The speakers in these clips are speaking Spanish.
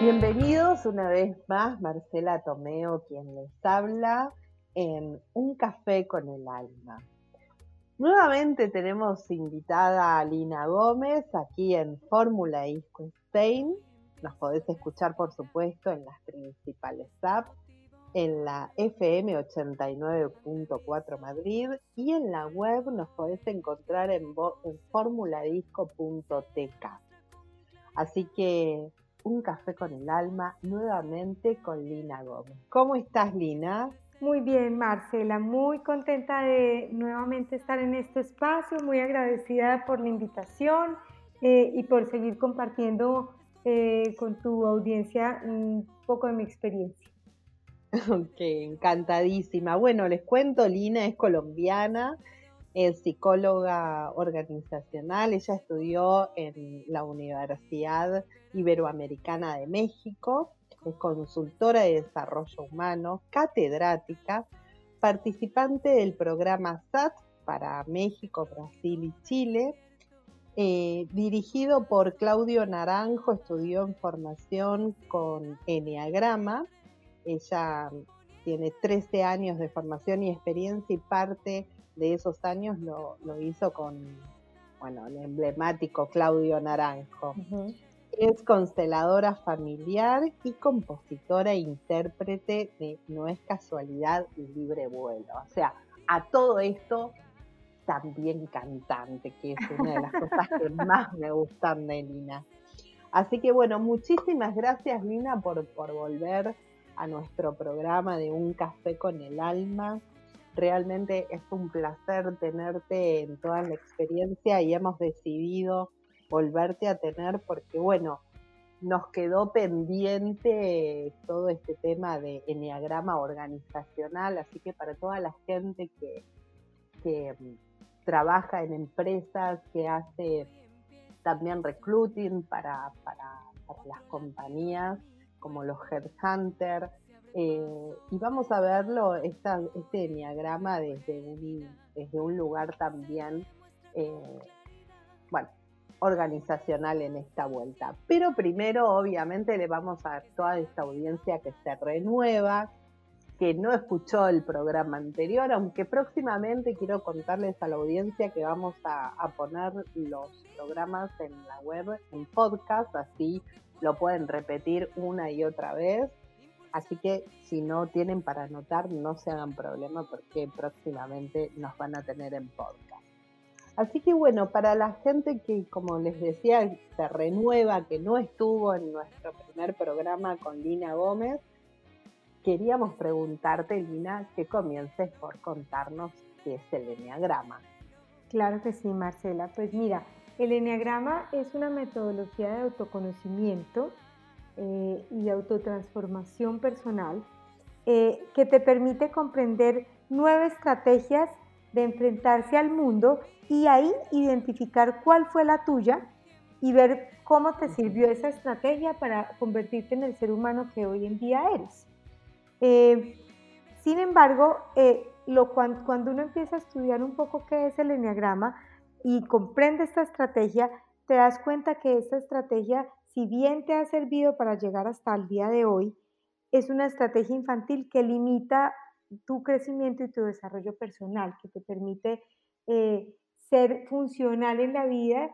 Bienvenidos una vez más, Marcela Tomeo, quien les habla en Un Café con el Alma. Nuevamente tenemos invitada a Lina Gómez aquí en Fórmula Isco Spain. Nos podés escuchar, por supuesto, en las principales apps, en la FM 89.4 Madrid y en la web nos podés encontrar en, en formuladisco.tk. Así que un café con el alma nuevamente con Lina Gómez. ¿Cómo estás, Lina? Muy bien, Marcela, muy contenta de nuevamente estar en este espacio, muy agradecida por la invitación eh, y por seguir compartiendo eh, con tu audiencia un poco de mi experiencia. Ok, encantadísima. Bueno, les cuento, Lina es colombiana, es psicóloga organizacional, ella estudió en la Universidad Iberoamericana de México, es consultora de desarrollo humano, catedrática, participante del programa SAT para México, Brasil y Chile, eh, dirigido por Claudio Naranjo, estudió en formación con Enneagrama. Ella tiene 13 años de formación y experiencia y parte de esos años lo, hizo con, bueno, el emblemático Claudio Naranjo. Es consteladora familiar y compositora e intérprete de No es casualidad y libre vuelo. O sea, a todo esto también cantante, que es una de las cosas que más me gustan de Lina. Así que bueno, muchísimas gracias Lina por, por volver a nuestro programa de Un Café con el Alma. Realmente es un placer tenerte en toda la experiencia y hemos decidido volverte a tener porque, bueno, nos quedó pendiente todo este tema de enneagrama organizacional, así que para toda la gente que, que mm, trabaja en empresas, que hace también recruiting para, para, para las compañías, como los headhunters, eh, y vamos a verlo, esta, este enneagrama desde un, desde un lugar también, eh, bueno, organizacional en esta vuelta. Pero primero, obviamente, le vamos a toda esta audiencia que se renueva, que no escuchó el programa anterior, aunque próximamente quiero contarles a la audiencia que vamos a poner los programas en la web en podcast, así lo pueden repetir una y otra vez Así que si no tienen para anotar, no se hagan problema porque próximamente nos van a tener en podcast. Así que bueno, para la gente que, como les decía, se renueva, que no estuvo en nuestro primer programa con Lina Gómez, queríamos preguntarte, Lina, que comiences por contarnos qué es el Enneagrama. Claro que sí, Marcela. Pues mira, el Enneagrama es una metodología de autoconocimiento eh, y autotransformación personal eh, que te permite comprender nueve estrategias de enfrentarse al mundo y ahí identificar cuál fue la tuya y ver cómo te sirvió esa estrategia para convertirte en el ser humano que hoy en día eres. Eh, sin embargo, lo, cuando, cuando uno empieza a estudiar un poco qué es el enneagrama y comprende esta estrategia, te das cuenta que esta estrategia si bien te ha servido para llegar hasta el día de hoy, es una estrategia infantil que limita tu crecimiento y tu desarrollo personal, que te permite eh, ser funcional en la vida,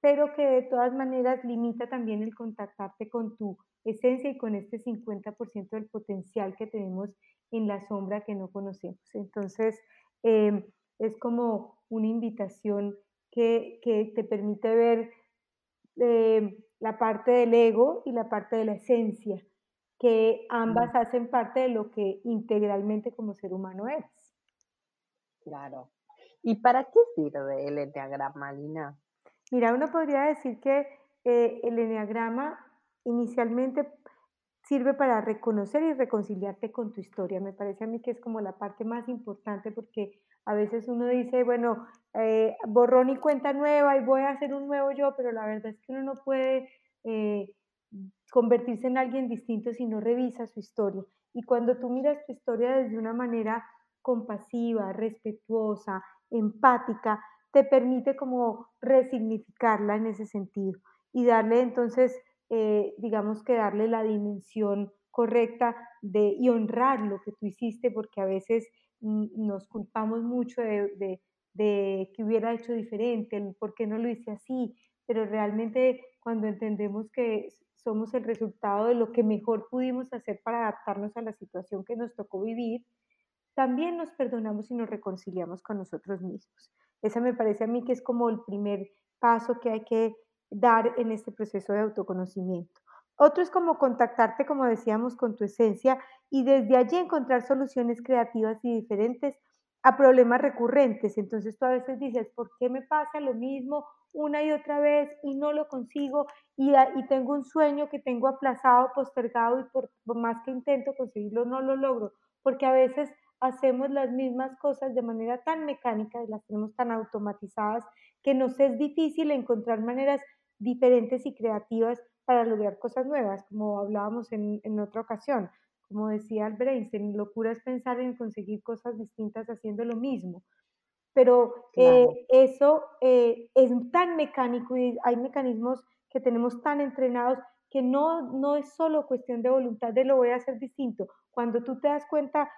pero que de todas maneras limita también el contactarte con tu esencia y con este 50% del potencial que tenemos en la sombra que no conocemos. Entonces, em, es como una invitación que, que te permite ver la parte del ego y la parte de la esencia, que ambas hacen parte de lo que integralmente como ser humano eres. Claro. ¿Y para qué sirve el enneagrama, Lina? Mira, uno podría decir que eh, el enneagrama inicialmente sirve para reconocer y reconciliarte con tu historia. Me parece a mí que es como la parte más importante porque a veces uno dice, bueno, eh, borrón y cuenta nueva y voy a hacer un nuevo yo, pero la verdad es que uno no puede eh, convertirse en alguien distinto si no revisa su historia. Y cuando tú miras tu historia desde una manera compasiva, respetuosa, empática, te permite como resignificarla en ese sentido y darle entonces eh, digamos que darle la dimensión correcta de, y honrar lo que tú hiciste, porque a veces nos culpamos mucho de, que hubiera hecho diferente, el por qué no lo hice así, pero realmente cuando entendemos que somos el resultado de lo que mejor pudimos hacer para adaptarnos a la situación que nos tocó vivir, también nos perdonamos y nos reconciliamos con nosotros mismos. Esa me parece a mí que es como el primer paso que hay que dar en este proceso de autoconocimiento. Otro es como contactarte, como decíamos, con tu esencia y desde allí encontrar soluciones creativas y diferentes a problemas recurrentes. Entonces tú a veces dices, ¿por qué me pasa lo mismo una y otra vez y no lo consigo? Y, y tengo un sueño que tengo aplazado, postergado y por, más que intento conseguirlo no lo logro, porque a veces hacemos las mismas cosas de manera tan mecánica y las tenemos tan automatizadas que nos es difícil encontrar maneras diferentes y creativas para lograr cosas nuevas, como hablábamos en, en otra ocasión. Como decía Albert Einstein, locura es pensar en conseguir cosas distintas haciendo lo mismo. Pero eh, eso eh, es tan mecánico y hay mecanismos que tenemos tan entrenados que no, no es solo cuestión de voluntad de lo voy a hacer distinto. Cuando tú te das cuenta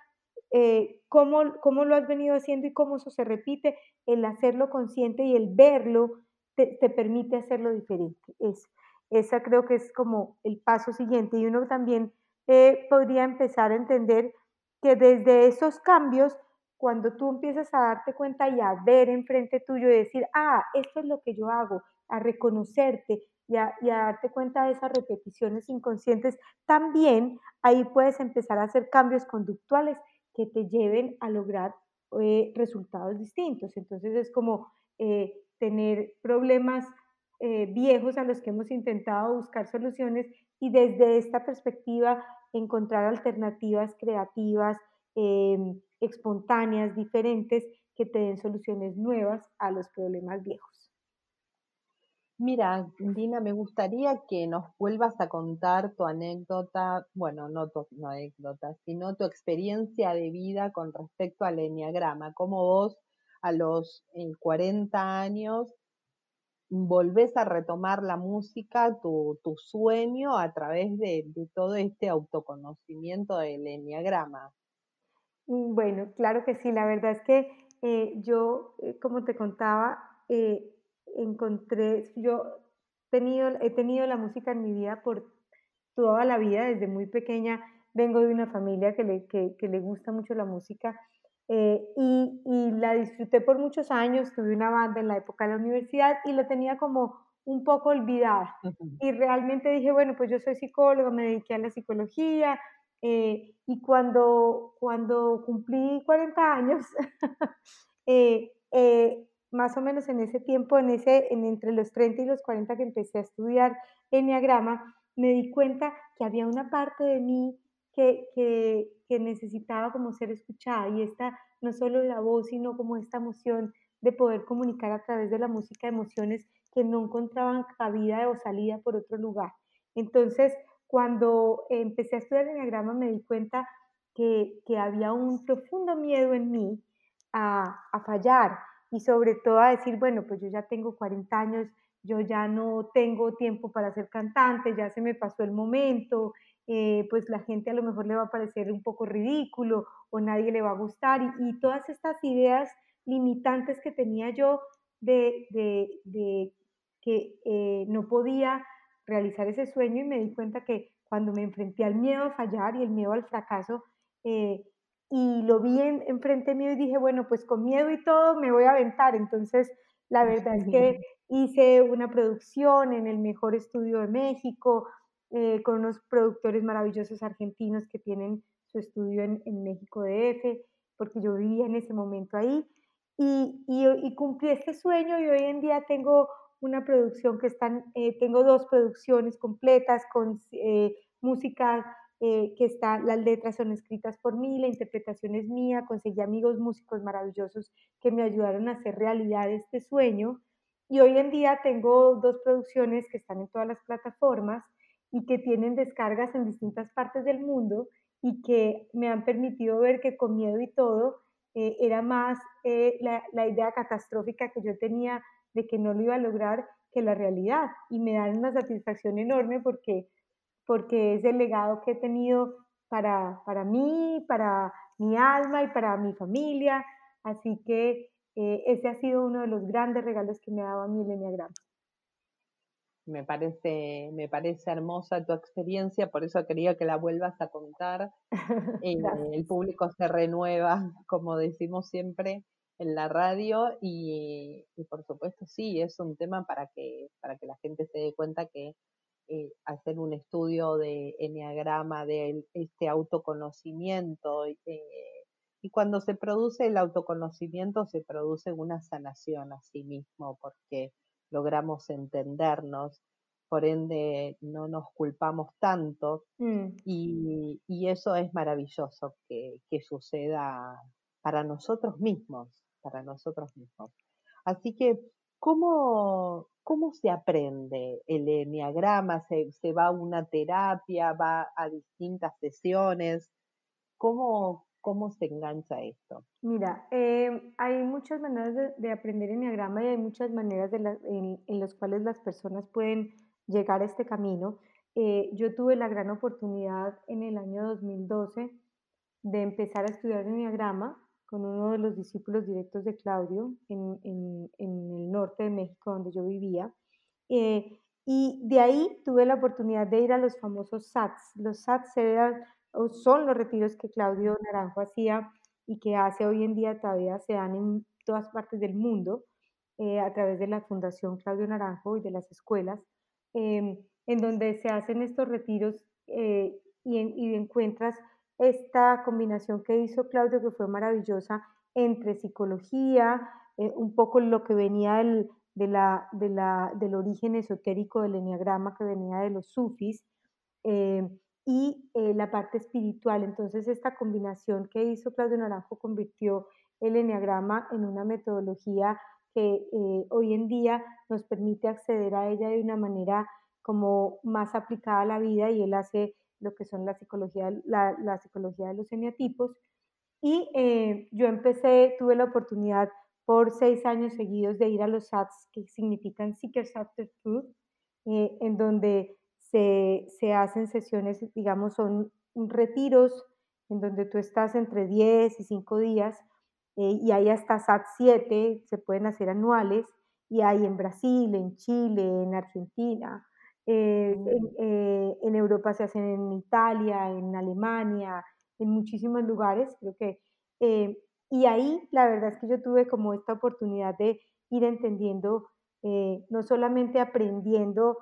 eh, cómo, cómo, lo has venido haciendo y cómo eso se repite, el hacerlo consciente y el verlo te, te permite hacerlo diferente. Es, esa creo que es como el paso siguiente. Y uno también eh, podría empezar a entender que desde esos cambios, cuando tú empiezas a darte cuenta y a ver enfrente tuyo y decir, ah, esto es lo que yo hago, a reconocerte y a, darte cuenta de esas repeticiones inconscientes, también ahí puedes empezar a hacer cambios conductuales que te lleven a lograr eh, resultados distintos. Entonces es como eh, tener problemas viejos a los que hemos intentado buscar soluciones y desde esta perspectiva encontrar alternativas creativas, em, espontáneas, diferentes, que te den soluciones nuevas a los problemas viejos. Mira, Dina, me gustaría que nos vuelvas a contar tu anécdota, bueno, no tu anécdota, sino tu experiencia de vida con respecto al enneagrama, cómo vos a los 40 eh, años volvés a retomar la música, tu, sueño a través de, todo este autoconocimiento del enneagrama. Mm, bueno, claro que sí, la verdad es que eh, yo, eh, como te contaba, eh, encontré, yo tenido, he tenido la música en mi vida por toda la vida, desde muy pequeña vengo de una familia que le, que le gusta mucho la música eh, y, y, la disfruté por muchos años, tuve una banda en la época de la universidad y la tenía como un poco olvidada. Y realmente dije, bueno, pues yo soy psicóloga, me dediqué a la psicología eh, y cuando, cuando cumplí 40 años, eh, más o menos en ese tiempo, en ese, en entre los 30 y los 40 que empecé a estudiar Enneagrama, me di cuenta que había una parte de mí que, que, que, necesitaba como ser escuchada y esta no solo la voz, sino como esta emoción de poder comunicar a través de la música emociones que no encontraban cabida o salida por otro lugar. Entonces, cuando empecé a estudiar el enneagrama me di cuenta que, que había un profundo miedo en mí a, a fallar y sobre todo a decir, bueno, pues yo ya tengo 40 años, yo ya no tengo tiempo para ser cantante, ya se me pasó el momento, eh, pues la gente a lo mejor le va a parecer un poco ridículo o nadie le va a gustar y, todas estas ideas limitantes que tenía yo de, que eh, no podía realizar ese sueño y me di cuenta que cuando me enfrenté al miedo a fallar y el miedo al fracaso eh, y lo vi en, enfrente mío y dije, bueno, pues con miedo y todo me voy a aventar. Entonces, la verdad es que hice una producción en el mejor estudio de México, eh, con unos productores maravillosos argentinos que tienen su estudio en, en México DF, porque yo vivía en ese momento ahí. Y, y, cumplí este sueño y hoy en día tengo una producción que están, eh, tengo dos producciones completas con eh, música que está, las letras son escritas por mí, la interpretación es mía, conseguí amigos músicos maravillosos que me ayudaron a hacer realidad este sueño. Y hoy en día tengo dos producciones que están en todas las plataformas y que tienen descargas en distintas partes del mundo y que me han permitido ver que con miedo y todo eh, era más eh, la, la, idea catastrófica que yo tenía de que no lo iba a lograr que la realidad y me dan una satisfacción enorme porque, porque es el legado que he tenido para, para mí, para mi alma y para mi familia. Así que eh, ese ha sido uno de los grandes regalos que me ha dado a. Me parece, me parece hermosa tu experiencia, por eso quería que la vuelvas a contar. Eh, el público se renueva, como decimos siempre, en la radio y, por supuesto sí, es un tema para que, para que la gente se dé cuenta que eh, hacer un estudio de enneagrama, de este autoconocimiento, eh, y cuando se produce el autoconocimiento se produce una sanación a sí mismo porque logramos entendernos, por ende no nos culpamos tanto mm. y, eso es maravilloso que, que suceda para nosotros mismos, para nosotros mismos. Así que, ¿cómo, cómo se aprende el enneagrama? ¿Se, ¿Se, va a una terapia? ¿Va a distintas sesiones? ¿Cómo, cómo se engancha esto? Mira, eh, hay muchas maneras de, aprender enneagrama y hay muchas maneras en, las cuales las personas pueden llegar a este camino. Eh, yo tuve la gran oportunidad en el año 2012 de empezar a estudiar enneagrama con uno de los discípulos directos de Claudio en, el norte de México, donde yo vivía. Eh, y de ahí tuve la oportunidad de ir a los famosos SATs. Los SATs son los retiros que Claudio Naranjo hacía y que hace hoy en día todavía se dan en todas partes del mundo eh, a través de la Fundación Claudio Naranjo y de las escuelas, em, en donde se hacen estos retiros eh, y, y encuentras esta combinación que hizo Claudio, que fue maravillosa, entre psicología, eh, un poco lo que venía del, de la, de la, del origen esotérico del enneagrama, que venía de los sufis, eh, y eh, la parte espiritual. Entonces, esta combinación que hizo Claudio Naranjo convirtió el enneagrama en una metodología que hoy en día nos permite acceder a ella de una manera como más aplicada a la vida y él hace lo que son la psicología, la, psicología de los eneatipos. Y eh, yo empecé, tuve la oportunidad por seis años seguidos de ir a los SATs, que significan Seekers After Truth, eh, en donde se, se, hacen sesiones, digamos, son retiros en donde tú estás entre 10 y 5 días, eh, y hay hasta SAT 7, se pueden hacer anuales, y hay en Brasil, en Chile, en Argentina, eh, mm. eh, en, Europa se hacen en Italia, en Alemania, en muchísimos lugares, creo que. Y ahí la verdad es que yo tuve como esta oportunidad de ir entendiendo, no solamente aprendiendo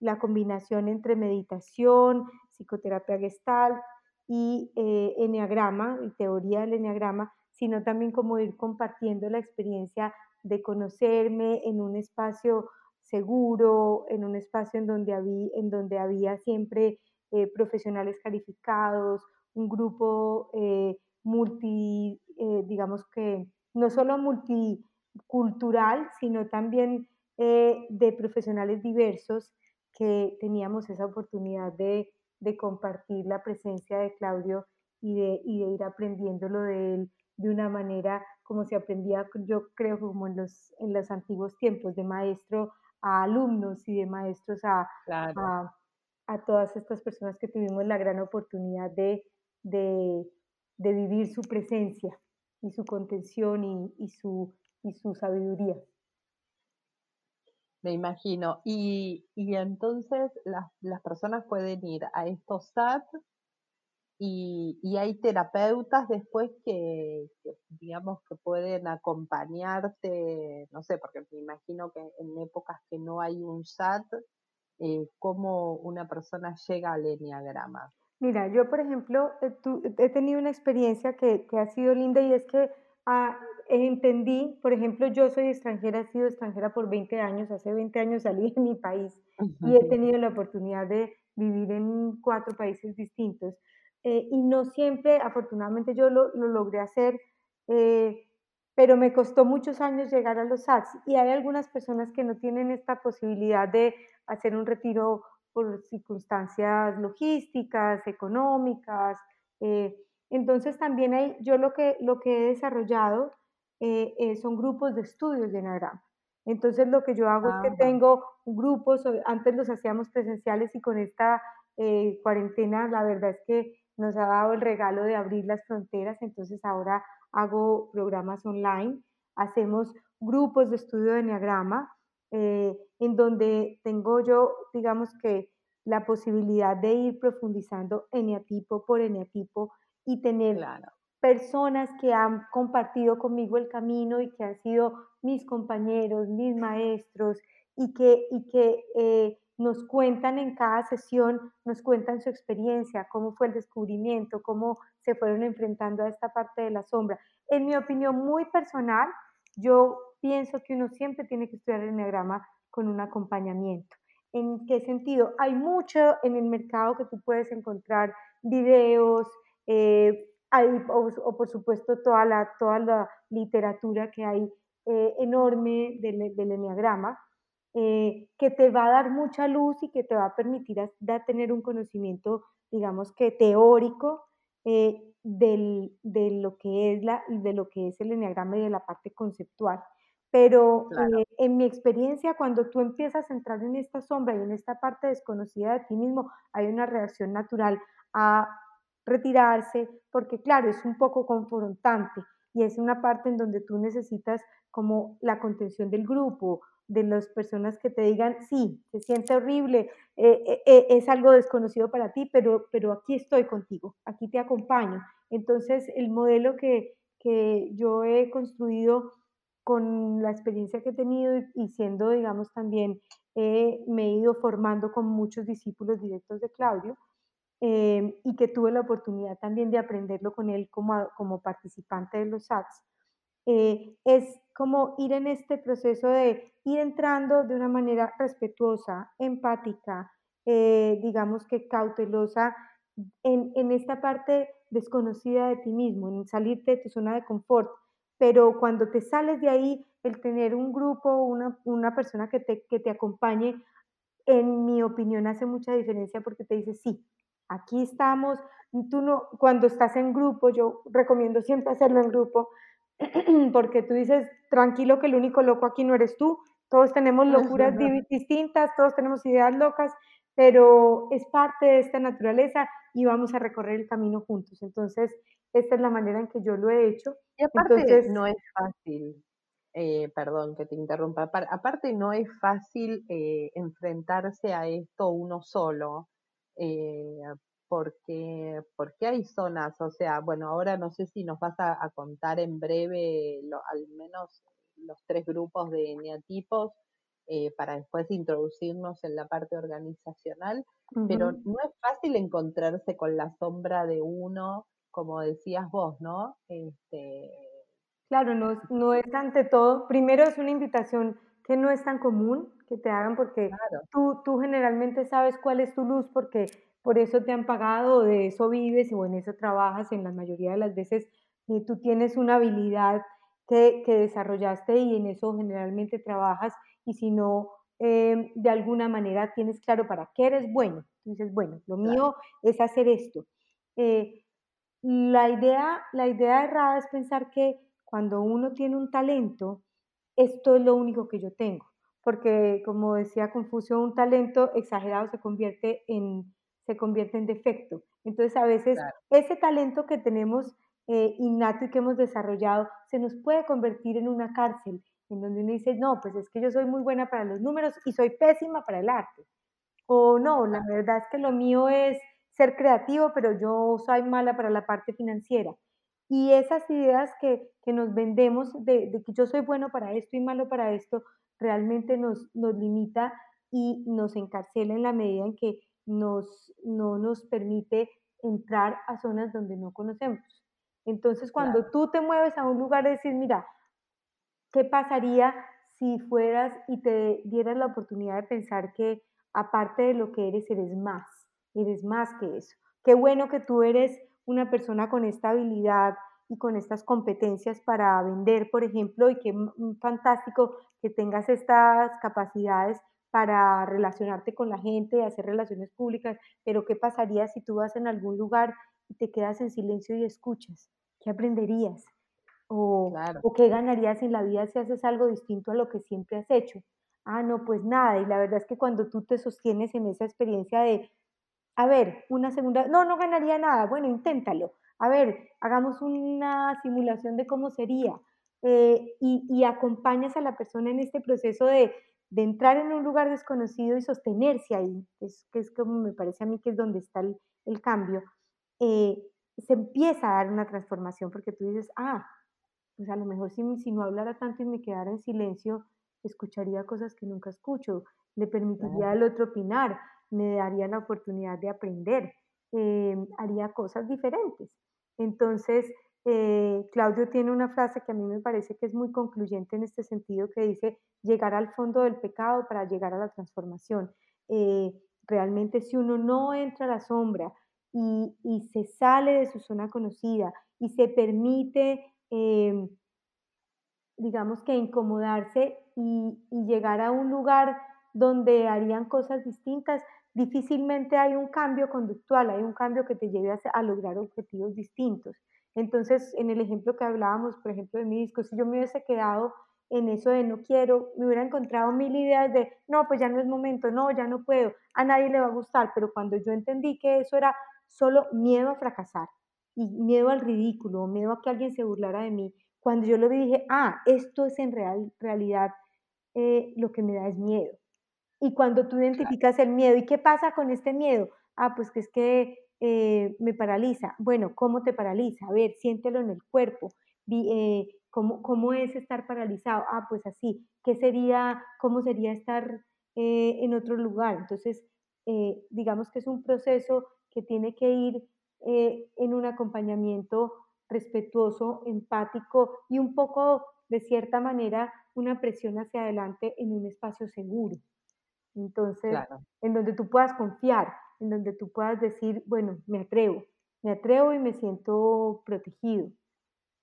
la combinación entre meditación, psicoterapia gestal y enneagrama y teoría del enneagrama, sino también como ir compartiendo la experiencia de conocerme en un espacio seguro, en un espacio en donde había, en donde había siempre eh, profesionales calificados, un grupo eh, multi, eh, digamos que no solo multicultural, sino también de profesionales diversos que teníamos esa oportunidad de, de, compartir la presencia de Claudio y de, y de ir aprendiéndolo de él de una manera como se aprendía, yo creo, como en los, en los antiguos tiempos, de maestro a alumnos y de maestros, a, a, todas estas personas que tuvimos la gran oportunidad de, de, de vivir su presencia y su contención y, y, su, y su sabiduría. Me imagino. Y, y entonces las, las, personas pueden ir a estos SAT y, hay terapeutas después que, digamos, que pueden acompañarte, no sé, porque me imagino que en épocas que no hay un SAT, eh, cómo una persona llega al enneagrama. Mira, yo por ejemplo eh, he tenido una experiencia que, ha sido linda y es que ah, entendí, por ejemplo, yo soy extranjera, he sido extranjera por 20 años, hace 20 años salí de mi país y he tenido la oportunidad de vivir en cuatro países distintos. Eh, y no siempre, afortunadamente yo lo, logré hacer, eh, pero me costó muchos años llegar a los SATs y hay algunas personas que no tienen esta posibilidad de hacer un retiro por circunstancias logísticas, económicas. Eh, entonces también hay, yo lo que, lo que he desarrollado son grupos de estudios de Enneagrama. Entonces lo que yo hago es que tengo grupos, antes los hacíamos presenciales y con esta eh, cuarentena la verdad es que nos ha dado el regalo de abrir las fronteras, entonces ahora hago programas online, hacemos grupos de estudio de Enneagrama, eh, en donde tengo yo, digamos que, la posibilidad de ir profundizando eneatipo por eneatipo y tener personas que han compartido conmigo el camino y que han sido mis compañeros, mis maestros y que, y que eh, nos cuentan en cada sesión, nos cuentan su experiencia, cómo fue el descubrimiento, cómo se fueron enfrentando a esta parte de la sombra. En mi opinión muy personal, yo pienso que uno siempre tiene que estudiar el enneagrama con un acompañamiento. ¿En qué sentido? Hay mucho en el mercado que tú puedes encontrar, videos, eh, o, por supuesto toda la, toda la literatura que hay eh, enorme del, del enneagrama, eh, que te va a dar mucha luz y que te va a permitir a, tener un conocimiento, digamos que teórico eh, del, de, lo que es la, de lo que es el enneagrama y de la parte conceptual. Pero eh, en mi experiencia, cuando tú empiezas a entrar en esta sombra y en esta parte desconocida de ti mismo, hay una reacción natural a retirarse, porque claro, es un poco confrontante y es una parte en donde tú necesitas como la contención del grupo de las personas que te digan, sí, se siente horrible, eh, eh, eh, es algo desconocido para ti, pero, pero aquí estoy contigo, aquí te acompaño. Entonces, el modelo que, que yo he construido con la experiencia que he tenido y, siendo, digamos, también me he ido formando con muchos discípulos directos de Claudio y que tuve la oportunidad también de aprenderlo con él como, como participante de los SATs, es como ir en este proceso de ir entrando de una manera respetuosa, empática, eh, digamos que cautelosa en, en, esta parte desconocida de ti mismo, en salirte de tu zona de confort. Pero cuando te sales de ahí, el tener un grupo, una, una persona que te, que te acompañe, en mi opinión hace mucha diferencia porque te dice, sí, aquí estamos. Tú no, cuando estás en grupo, yo recomiendo siempre hacerlo en grupo, porque tú dices, tranquilo que el único loco aquí no eres tú, todos tenemos locuras distintas, todos tenemos ideas locas, pero es parte de esta naturaleza y vamos a recorrer el camino juntos. Entonces, esta es la manera en que yo lo he hecho. Y aparte no es fácil, eh, perdón que te interrumpa, aparte no es fácil eh, enfrentarse a esto uno solo. Eh, porque, porque hay zonas, o sea, bueno, ahora no sé si nos vas a, contar en breve al menos los tres grupos de neatipos eh, para después introducirnos en la parte organizacional, pero no es fácil encontrarse con la sombra de uno, como decías vos, ¿no? Este... Claro, no, no es ante todo, primero es una invitación que no es tan común que te hagan porque tú, tú generalmente sabes cuál es tu luz porque por eso te han pagado, de eso vives o en eso trabajas, en la mayoría de las veces eh, tú tienes una habilidad que, desarrollaste y en eso generalmente trabajas y si no, em, de alguna manera tienes claro para qué eres bueno. Tú dices, bueno, lo mío es hacer esto. Eh, la, idea, la idea errada es pensar que cuando uno tiene un talento, esto es lo único que yo tengo, porque como decía Confucio, un talento exagerado se convierte en se convierte en defecto. Entonces, a veces ese talento que tenemos eh, innato y que hemos desarrollado se nos puede convertir en una cárcel, en donde uno dice, no, pues es que yo soy muy buena para los números y soy pésima para el arte. O no, la verdad es que lo mío es ser creativo, pero yo soy mala para la parte financiera. Y esas ideas que, que nos vendemos de, de, que yo soy bueno para esto y malo para esto, realmente nos, nos limita y nos encarcela en la medida en que nos, no nos permite entrar a zonas donde no conocemos. Entonces, cuando tú te mueves a un lugar y decir, mira, ¿qué pasaría si fueras y te dieras la oportunidad de pensar que aparte de lo que eres, eres más, eres más que eso? Qué bueno que tú eres una persona con esta habilidad y con estas competencias para vender, por ejemplo, y qué fantástico que tengas estas capacidades para relacionarte con la gente, hacer relaciones públicas, pero ¿qué pasaría si tú vas en algún lugar y te quedas en silencio y escuchas? ¿Qué aprenderías? O, o qué ganarías en la vida si haces algo distinto a lo que siempre has hecho. Ah, no, pues nada. Y la verdad es que cuando tú te sostienes en esa experiencia de, a ver, una segunda, no, no ganaría nada. Bueno, inténtalo. A ver, hagamos una simulación de cómo sería. Eh, y, acompañas a la persona en este proceso de, entrar en un lugar desconocido y sostenerse ahí, es, que es como me parece a mí que es donde está el, cambio, eh, se empieza a dar una transformación porque tú dices, ah, pues a lo mejor si, si no hablara tanto y me quedara en silencio, escucharía cosas que nunca escucho, le permitiría al otro opinar, me daría la oportunidad de aprender, eh, haría cosas diferentes. Entonces, eh, Claudio tiene una frase que a mí me parece que es muy concluyente en este sentido, que dice, llegar al fondo del pecado para llegar a la transformación. Eh, realmente si uno no entra a la sombra y, se sale de su zona conocida y se permite, em, digamos que incomodarse y, llegar a un lugar donde harían cosas distintas, difícilmente hay un cambio conductual, hay un cambio que te lleve a lograr objetivos distintos. Entonces, en el ejemplo que hablábamos, por ejemplo, de mi disco, si yo me hubiese quedado en eso de no quiero, me hubiera encontrado mil ideas de, no, pues ya no es momento, no, ya no puedo, a nadie le va a gustar, pero cuando yo entendí que eso era solo miedo a fracasar y miedo al ridículo, miedo a que alguien se burlara de mí, cuando yo lo vi dije, ah, esto es en real, realidad eh, lo que me da es miedo. Y cuando tú identificas el miedo, ¿y qué pasa con este miedo? Ah, pues que es que eh, me paraliza. Bueno, ¿cómo te paraliza? A ver, siéntelo en el cuerpo. Eh, ¿cómo, ¿cómo, es estar paralizado? Ah, pues así. ¿Qué sería, cómo sería estar eh, en otro lugar? Entonces, digamos que es un proceso que tiene que ir en un acompañamiento respetuoso, empático y un poco, de cierta manera, una presión hacia adelante en un espacio seguro. Entonces, en donde tú puedas confiar, en donde tú puedas decir, bueno, me atrevo, me atrevo y me siento protegido.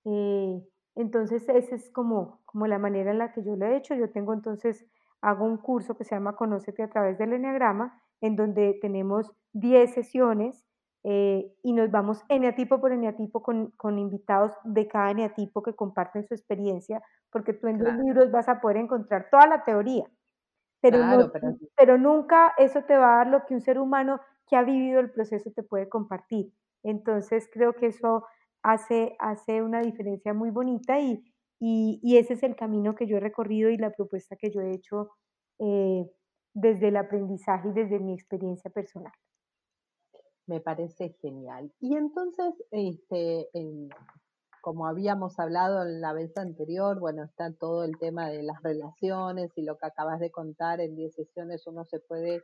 Eh, entonces, esa es como, como la manera en la que yo lo he hecho. Yo tengo entonces, hago un curso que se llama Conócete a través del Enneagrama, en donde tenemos 10 sesiones eh, y nos vamos eneatipo por eneatipo con, con, invitados de cada eneatipo que comparten su experiencia, porque tú en los libros vas a poder encontrar toda la teoría, pero, pero... nunca eso te va a dar lo que un ser humano que ha vivido el proceso te puede compartir. Entonces creo que eso hace, hace una diferencia muy bonita y, y, ese es el camino que yo he recorrido y la propuesta que yo he hecho eh, desde el aprendizaje y desde mi experiencia personal. Me parece genial. Y entonces, este, como habíamos hablado en la vez anterior, bueno, está todo el tema de las relaciones y lo que acabas de contar en 10 sesiones, uno se puede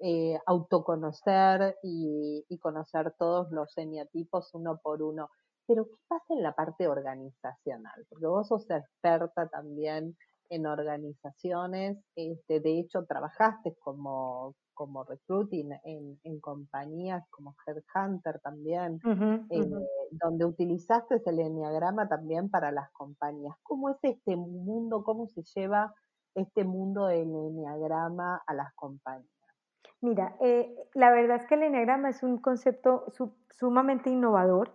eh, autoconocer y, conocer todos los semiatipos uno por uno. Pero, ¿qué pasa en la parte organizacional? Porque vos sos experta también en organizaciones, este, de hecho trabajaste como, como recruiting en, en compañías como Headhunter también, eh, donde utilizaste el enneagrama también para las compañías. ¿Cómo es este mundo, cómo se lleva este mundo del enneagrama a las compañías? Mira, eh, la verdad es que el enneagrama es un concepto sumamente innovador.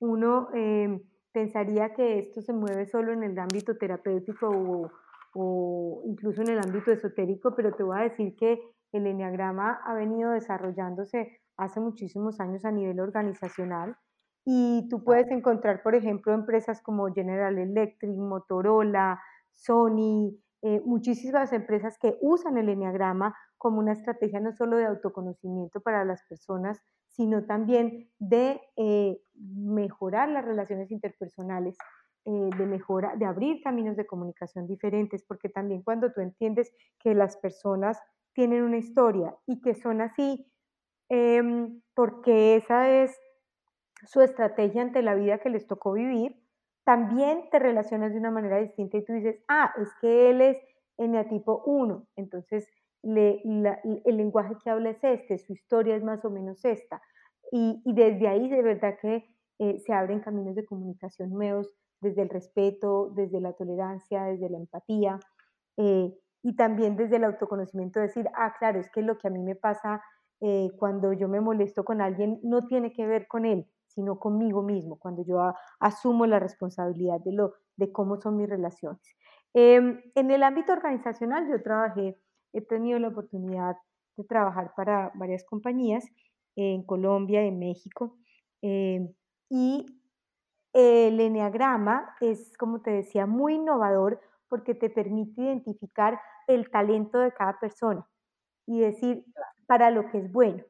Uno eh, pensaría que esto se mueve solo en el ámbito terapéutico o, o incluso en el ámbito esotérico, pero te voy a decir que el enneagrama ha venido desarrollándose hace muchísimos años a nivel organizacional y tú puedes encontrar, por ejemplo, empresas como General Electric, Motorola, Sony, eh, muchísimas empresas que usan el enneagrama como una estrategia no solo de autoconocimiento para las personas, sino también de eh, mejorar las relaciones interpersonales eh, de mejora, de abrir caminos de comunicación diferentes, porque también cuando tú entiendes que las personas tienen una historia y que son así, em, porque esa es su estrategia ante la vida que les tocó vivir, también te relacionas de una manera distinta y tú dices, ah, es que él es eneatipo 1, entonces le, el lenguaje que habla es este, su historia es más o menos esta. Y, desde ahí de verdad que eh, se abren caminos de comunicación nuevos, desde el respeto, desde la tolerancia, desde la empatía eh, y también desde el autoconocimiento, decir, ah, claro, es que lo que a mí me pasa eh, cuando yo me molesto con alguien no tiene que ver con él, sino conmigo mismo, cuando yo asumo la responsabilidad de, lo, de cómo son mis relaciones. Em, en el ámbito organizacional yo trabajé, he tenido la oportunidad de trabajar para varias compañías en Colombia, en México, em, y el enneagrama es, como te decía, muy innovador porque te permite identificar el talento de cada persona y decir para lo que es bueno.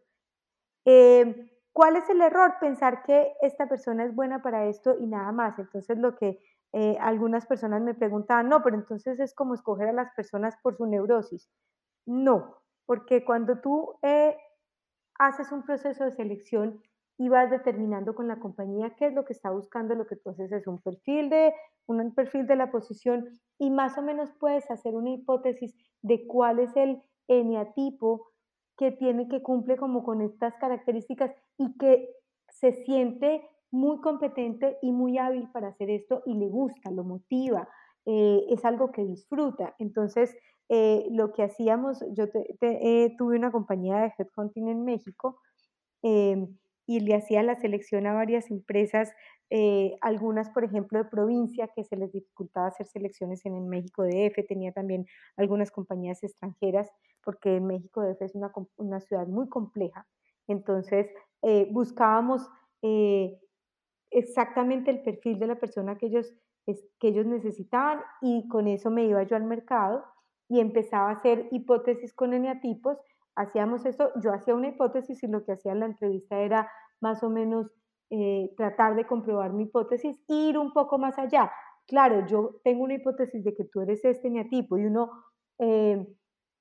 Em, ¿Cuál es el error? Pensar que esta persona es buena para esto y nada más. Entonces lo que eh, algunas personas me preguntaban, no, pero entonces es como escoger a las personas por su neurosis. No, porque cuando tú eh, haces un proceso de selección y vas determinando con la compañía qué es lo que está buscando, lo que tú haces es un perfil de, un perfil de la posición y más o menos puedes hacer una hipótesis de cuál es el eneatipo que tiene que cumple como con estas características y que se siente muy competente y muy hábil para hacer esto y le gusta, lo motiva, eh, es algo que disfruta. Entonces, eh, lo que hacíamos, yo eh, tuve una compañía de headhunting en México em, y le hacía la selección a varias empresas, algunas, por ejemplo, de provincia, que se les dificultaba hacer selecciones en el México DF, tenía también algunas compañías extranjeras, porque México DF es una, ciudad muy compleja. Entonces, buscábamos exactamente el perfil de la persona que ellos, que ellos necesitaban y con eso me iba yo al mercado y empezaba a hacer hipótesis con eneatipos. Hacíamos eso, yo hacía una hipótesis y lo que hacía en la entrevista era más o menos eh, tratar de comprobar mi hipótesis e ir un poco más allá. Claro, yo tengo una hipótesis de que tú eres este eneatipo y uno, eh,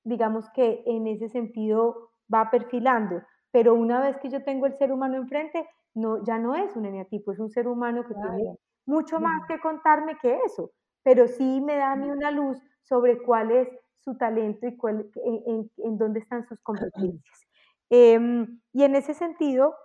digamos que en ese sentido va perfilando, pero una vez que yo tengo el ser humano enfrente, no, ya no es un eneatipo, es un ser humano que tiene mucho más que contarme que eso, pero sí me da a mí una luz sobre cuál es su talento y cuál, en, dónde están sus competencias. Em, y en ese sentido,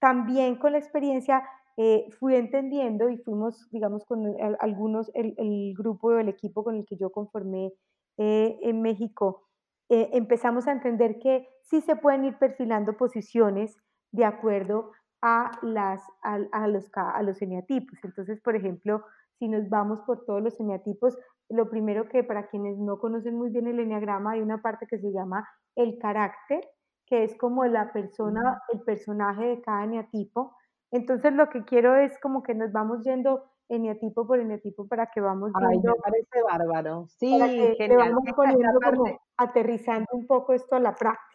también con la experiencia eh, fui entendiendo y fuimos, digamos, con algunos, el, el, grupo o el equipo con el que yo conformé eh, en México, eh, empezamos a entender que sí se pueden ir perfilando posiciones de acuerdo a, las, a, los, a los. Entonces, por ejemplo, si nos vamos por todos los eneatipos, lo primero que para quienes no conocen muy bien el eneagrama, hay una parte que se llama el carácter, que es como la persona, el personaje de cada eneatipo. Entonces, lo que quiero es como que nos vamos yendo eneatipo por eneatipo para que vamos viendo. Ay, me parece bárbaro. Sí, genial. vamos poniendo como aterrizando un poco esto a la práctica.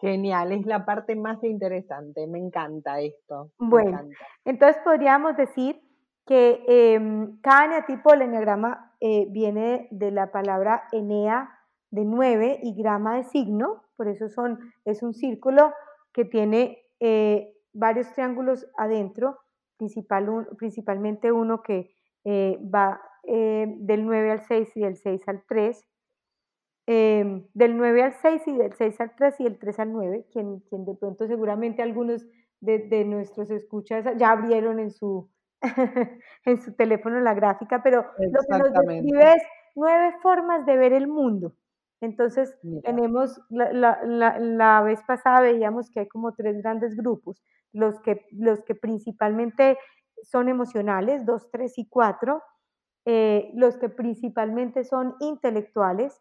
Genial, es la parte más interesante, me encanta esto. Bueno, entonces podríamos decir que em, cada eneatipo del eneagrama eh, viene de la palabra enea de nueve y grama de signo, por eso son, es un círculo que tiene eh, varios triángulos adentro, principal, principalmente uno que eh, va del 9 al 6 y del 6 al 3, Em, del 9 al 6 y del 6 al 3 y del 3 al 9, quien, quien de pronto seguramente algunos de, de nuestros escuchas ya abrieron en su, en su teléfono la gráfica, pero lo que nos describe es nueve formas de ver el mundo. Entonces, tenemos, la, la, la, vez pasada veíamos que hay como tres grandes grupos, los que, los que principalmente son emocionales, 2, 3 y 4, eh, los que principalmente son intelectuales,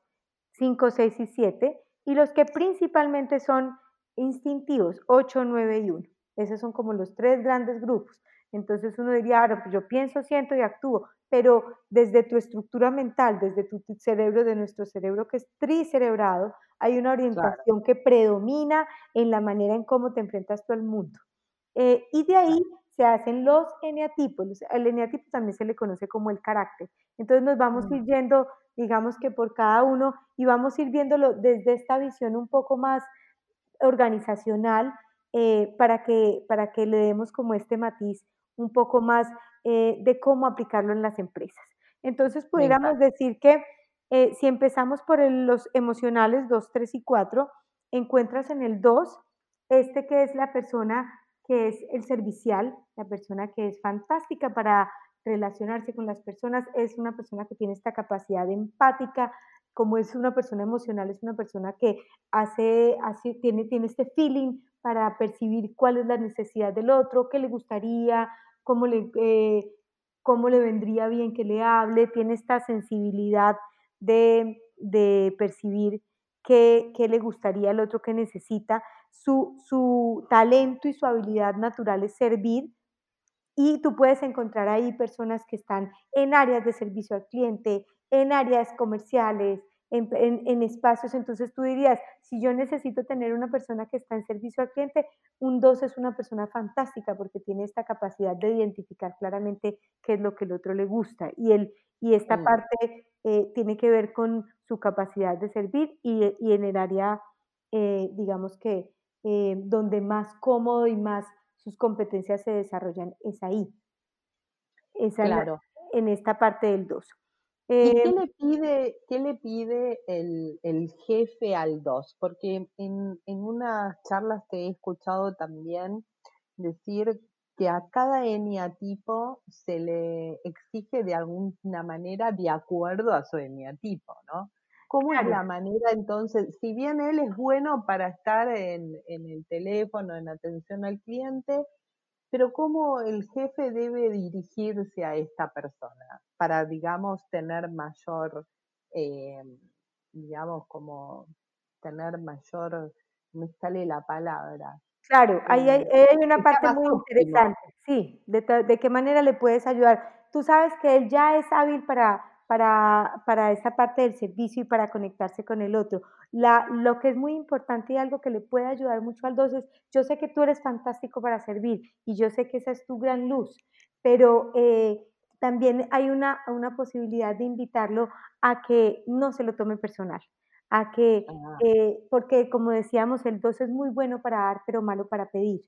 5, 6 y 7, y los que principalmente son instintivos, 8, 9 y 1. Esos son como los tres grandes grupos. Entonces uno diría, ahora pues yo pienso, siento y actúo, pero desde tu estructura mental, desde tu cerebro, de nuestro cerebro que es tricerebrado, hay una orientación que predomina en la manera en cómo te enfrentas tú al mundo. Eh, y de ahí se hacen los eneatipos. El eneatipo también se le conoce como el carácter. Entonces nos vamos a ir mm. yendo digamos que por cada uno, y vamos a ir viéndolo desde esta visión un poco más organizacional eh, para, que, para que le demos como este matiz un poco más eh, de cómo aplicarlo en las empresas. Entonces, pudiéramos decir que eh, si empezamos por los emocionales 2, 3 y 4, encuentras en el 2 este que es la persona que es el servicial, la persona que es fantástica para relacionarse con las personas, es una persona que tiene esta capacidad empática como es una persona emocional, es una persona que hace, hace tiene, tiene este feeling para percibir cuál es la necesidad del otro, qué le gustaría, cómo le, eh, cómo le vendría bien que le hable, tiene esta sensibilidad de, de percibir qué, qué, le gustaría al otro que necesita. Su, su talento y su habilidad natural es servir, y tú puedes encontrar ahí personas que están en áreas de servicio al cliente, en áreas comerciales, en, espacios. Entonces tú dirías, si yo necesito tener una persona que está en servicio al cliente, un 2 es una persona fantástica porque tiene esta capacidad de identificar claramente qué es lo que el otro le gusta. Y, el, y esta mm. parte eh, tiene que ver con su capacidad de servir y, en el área, eh, digamos que, eh, donde más cómodo y más sus competencias se desarrollan es ahí. Es claro. en esta parte del 2. ¿Y qué le pide, qué le pide el, el jefe al 2? Porque en, en unas charlas te he escuchado también decir que a cada eneatipo se le exige de alguna manera de acuerdo a su eneatipo, ¿no? ¿Cómo es la manera entonces? Si bien él es bueno para estar en, el teléfono, en atención al cliente, pero ¿cómo el jefe debe dirigirse a esta persona para, digamos, tener mayor, eh, digamos, como tener mayor, me sale la palabra. Claro, ahí hay, eh, hay una parte muy interesante, sí, de, de qué manera le puedes ayudar. Tú sabes que él ya es hábil para para, para esa parte del servicio y para conectarse con el otro. La, lo que es muy importante y algo que le puede ayudar mucho al dos es, yo sé que tú eres fantástico para servir y yo sé que esa es tu gran luz, pero eh, también hay una, una posibilidad de invitarlo a que no se lo tome personal, a que, ah. eh, porque como decíamos, el dos es muy bueno para dar, pero malo para pedir.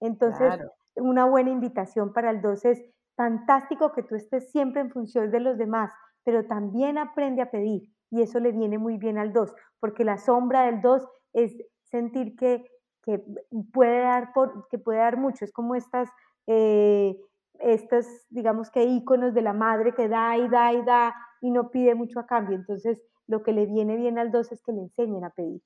Entonces, una buena invitación para el dos es fantástico que tú estés siempre en función de los demás, pero también aprende a pedir y eso le viene muy bien al 2, porque la sombra del 2 es sentir que, que, puede dar por, que puede dar mucho, es como estas, eh, estos, digamos que íconos de la madre que da y da y da y no pide mucho a cambio, entonces lo que le viene bien al 2 es que le enseñen a pedir.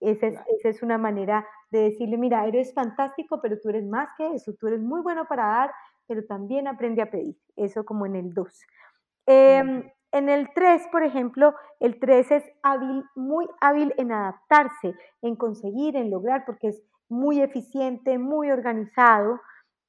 Esa es, esa es, una manera de decirle, mira, eres fantástico, pero tú eres más que eso, tú eres muy bueno para dar, pero también aprende a pedir, eso como en el 2. Em, en el 3, por ejemplo, el 3 es hábil, muy hábil en adaptarse, en conseguir, en lograr, porque es muy eficiente, muy organizado.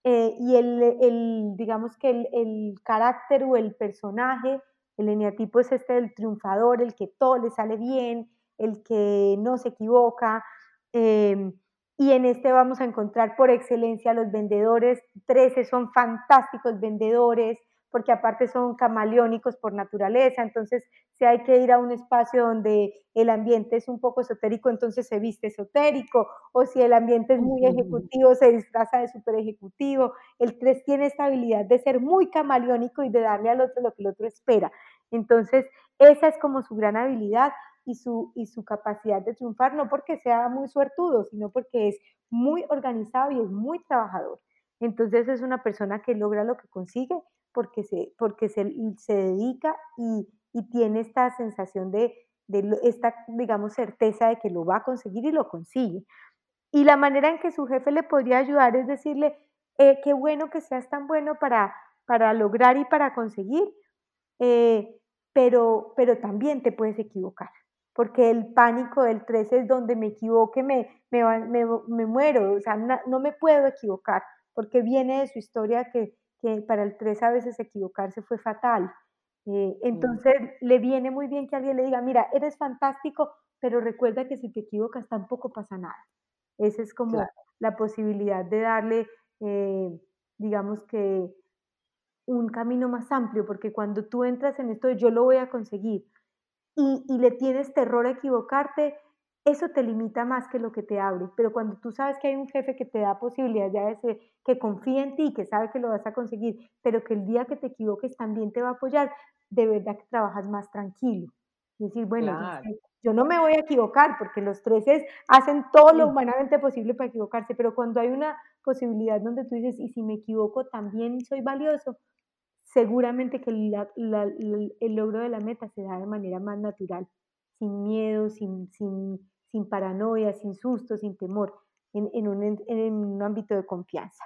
Eh, y el, digamos que el, carácter o el personaje, el eneatipo es este del triunfador, el que todo le sale bien, el que no se equivoca. Em, y en este vamos a encontrar por excelencia los vendedores. 13 son fantásticos vendedores, porque aparte son camaleónicos por naturaleza, entonces si hay que ir a un espacio donde el ambiente es un poco esotérico, entonces se viste esotérico, o si el ambiente es muy ejecutivo, se disfraza de super ejecutivo. El 3 tiene esta habilidad de ser muy camaleónico y de darle al otro lo que el otro espera. Entonces, esa es como su gran habilidad y su, y su capacidad de triunfar, no porque sea muy suertudo, sino porque es muy organizado y es muy trabajador. Entonces es una persona que logra lo que consigue porque se, porque se, se dedica y, y, tiene esta sensación de, de, esta, digamos, certeza de que lo va a conseguir y lo consigue. Y la manera en que su jefe le podría ayudar es decirle, eh, qué bueno que seas tan bueno para, para lograr y para conseguir, eh, pero, pero también te puedes equivocar, porque el pánico del 13 es donde me equivoque, me, me, me, me muero, o sea, no me puedo equivocar, porque viene de su historia que que para el 3 a veces equivocarse fue fatal. Eh, entonces le viene muy bien que alguien le diga, mira, eres fantástico, pero recuerda que si te equivocas tampoco pasa nada. Esa es como la posibilidad de darle, eh, digamos que, un camino más amplio, porque cuando tú entras en esto, yo lo voy a conseguir, y, y le tienes terror a equivocarte, eso te limita más que lo que te abre. Pero cuando tú sabes que hay un jefe que te da posibilidades, de que confía en ti, que sabe que lo vas a conseguir, pero que el día que te equivoques también te va a apoyar, de verdad que trabajas más tranquilo. Y decir, bueno, yo, no me voy a equivocar porque los treces hacen todo lo humanamente posible para equivocarse, pero cuando hay una posibilidad donde tú dices, y si me equivoco también soy valioso, seguramente que el logro de la meta se da de manera más natural, sin miedo, sin, sin, sin paranoia, sin susto, sin temor, en, un, en un, ámbito de confianza.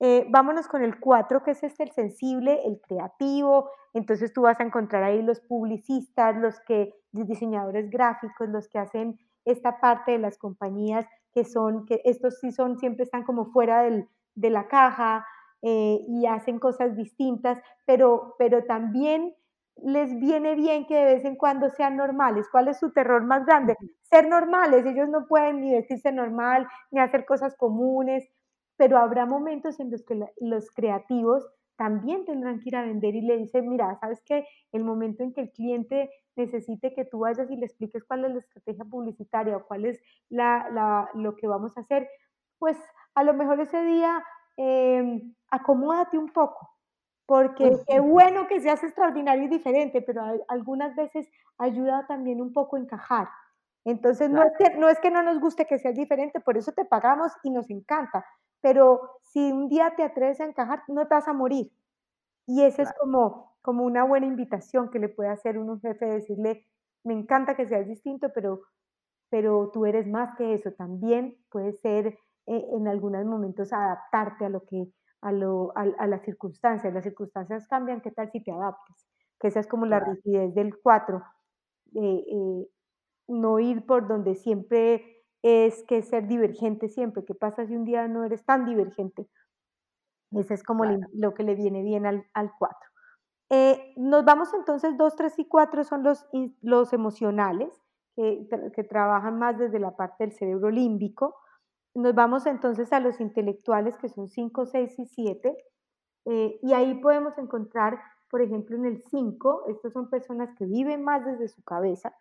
Eh, vámonos con el 4, que es este, el sensible, el creativo. Entonces tú vas a encontrar ahí los publicistas, los que, los diseñadores gráficos, los que hacen esta parte de las compañías que son, que estos sí son, siempre están como fuera del, de la caja eh, y hacen cosas distintas, pero, pero también les viene bien que de vez en cuando sean normales. ¿Cuál es su terror más grande? Ser normales. Ellos no pueden ni vestirse normal, ni hacer cosas comunes, pero habrá momentos en los que los creativos también tendrán que ir a vender y le dicen, mira, ¿sabes qué? El momento en que el cliente necesite que tú vayas y le expliques cuál es la estrategia publicitaria o cuál es la, lo que vamos a hacer, pues a lo mejor ese día em, acomódate un poco, porque qué bueno que seas extraordinario y diferente, pero algunas veces ayuda también un poco a encajar. Entonces, no, es que, no es que no nos guste que seas diferente, por eso te pagamos y nos encanta, pero si un día te atreves a encajar, no te vas a morir. Y esa es como, como una buena invitación que le puede hacer un jefe, decirle, me encanta que seas distinto, pero, pero tú eres más que eso. También puede ser eh, en algunos momentos adaptarte a lo que a, lo, a, las circunstancias. Las circunstancias cambian, ¿qué tal si te adaptas? Que esa es como la rigidez del 4. Eh, eh, no ir por donde siempre es que ser divergente siempre. ¿Qué pasa si un día no eres tan divergente? Ese es como lo que le viene bien al, al 4. Eh, nos vamos entonces, 2, 3 y 4 son los, los emocionales, que, que, trabajan más desde la parte del cerebro límbico. Nos vamos entonces a los intelectuales, que son 5, 6 y 7. Eh, y ahí podemos encontrar, por ejemplo, en el 5, estas son personas que viven más desde su cabeza,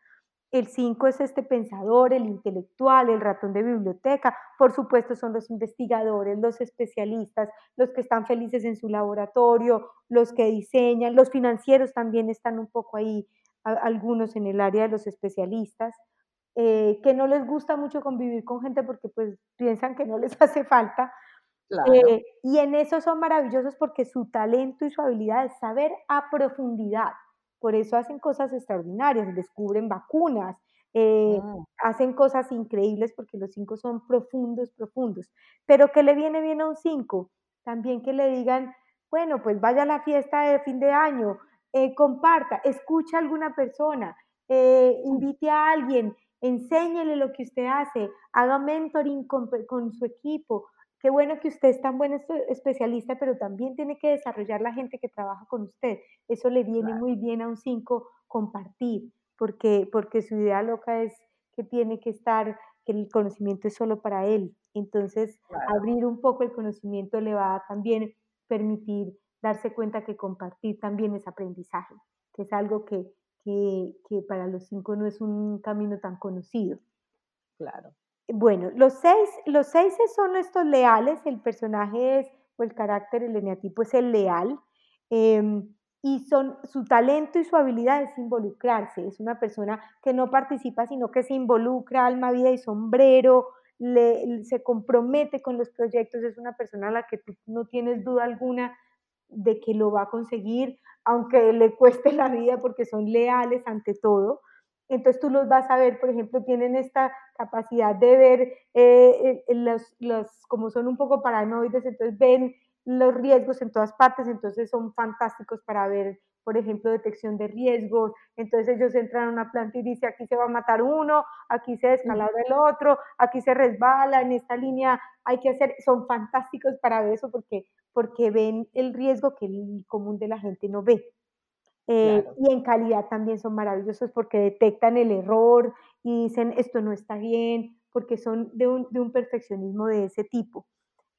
el 5 es este pensador, el intelectual, el ratón de biblioteca. Por supuesto, son los investigadores, los especialistas, los que están felices en su laboratorio, los que diseñan. Los financieros también están un poco ahí, algunos en el área de los especialistas, eh, que no les gusta mucho convivir con gente porque pues piensan que no les hace falta. Eh, y en eso son maravillosos porque su talento y su habilidad es saber a profundidad por eso hacen cosas extraordinarias, descubren vacunas, eh, ah. hacen cosas increíbles porque los cinco son profundos, profundos. Pero ¿qué le viene bien a un cinco? También que le digan, bueno, pues vaya a la fiesta de fin de año, eh, comparta, escucha a alguna persona, eh, invite a alguien, enséñele lo que usted hace, haga mentoring con su equipo, qué bueno que usted es tan buen especialista, pero también tiene que desarrollar la gente que trabaja con usted. Eso le viene muy bien a un 5 compartir, porque, porque su idea loca es que tiene que estar, que el conocimiento es solo para él. Entonces, abrir un poco el conocimiento le va a también permitir darse cuenta que compartir también es aprendizaje, que es algo que, que, que para los cinco no es un camino tan conocido. Claro. Bueno, los seis, los seis son estos leales, el personaje es, o el carácter, el eneatipo es el leal, em, y son, su talento y su habilidad es involucrarse, es una persona que no participa, sino que se involucra, alma, vida y sombrero, le, se compromete con los proyectos, es una persona a la que tú no tienes duda alguna de que lo va a conseguir, aunque le cueste la vida porque son leales ante todo. Entonces tú los vas a ver, por ejemplo, tienen esta capacidad de ver eh, eh, los, los, como son un poco paranoides, entonces ven los riesgos en todas partes, entonces son fantásticos para ver, por ejemplo, detección de riesgos. Entonces ellos entran a una planta y dicen, aquí se va a matar uno, aquí se descalabra el otro, aquí se resbala, en esta línea hay que hacer, son fantásticos para ver eso porque, porque ven el riesgo que el común de la gente no ve. Eh, y en calidad también son maravillosos porque detectan el error y dicen esto no está bien, porque son de un, de un perfeccionismo de ese tipo.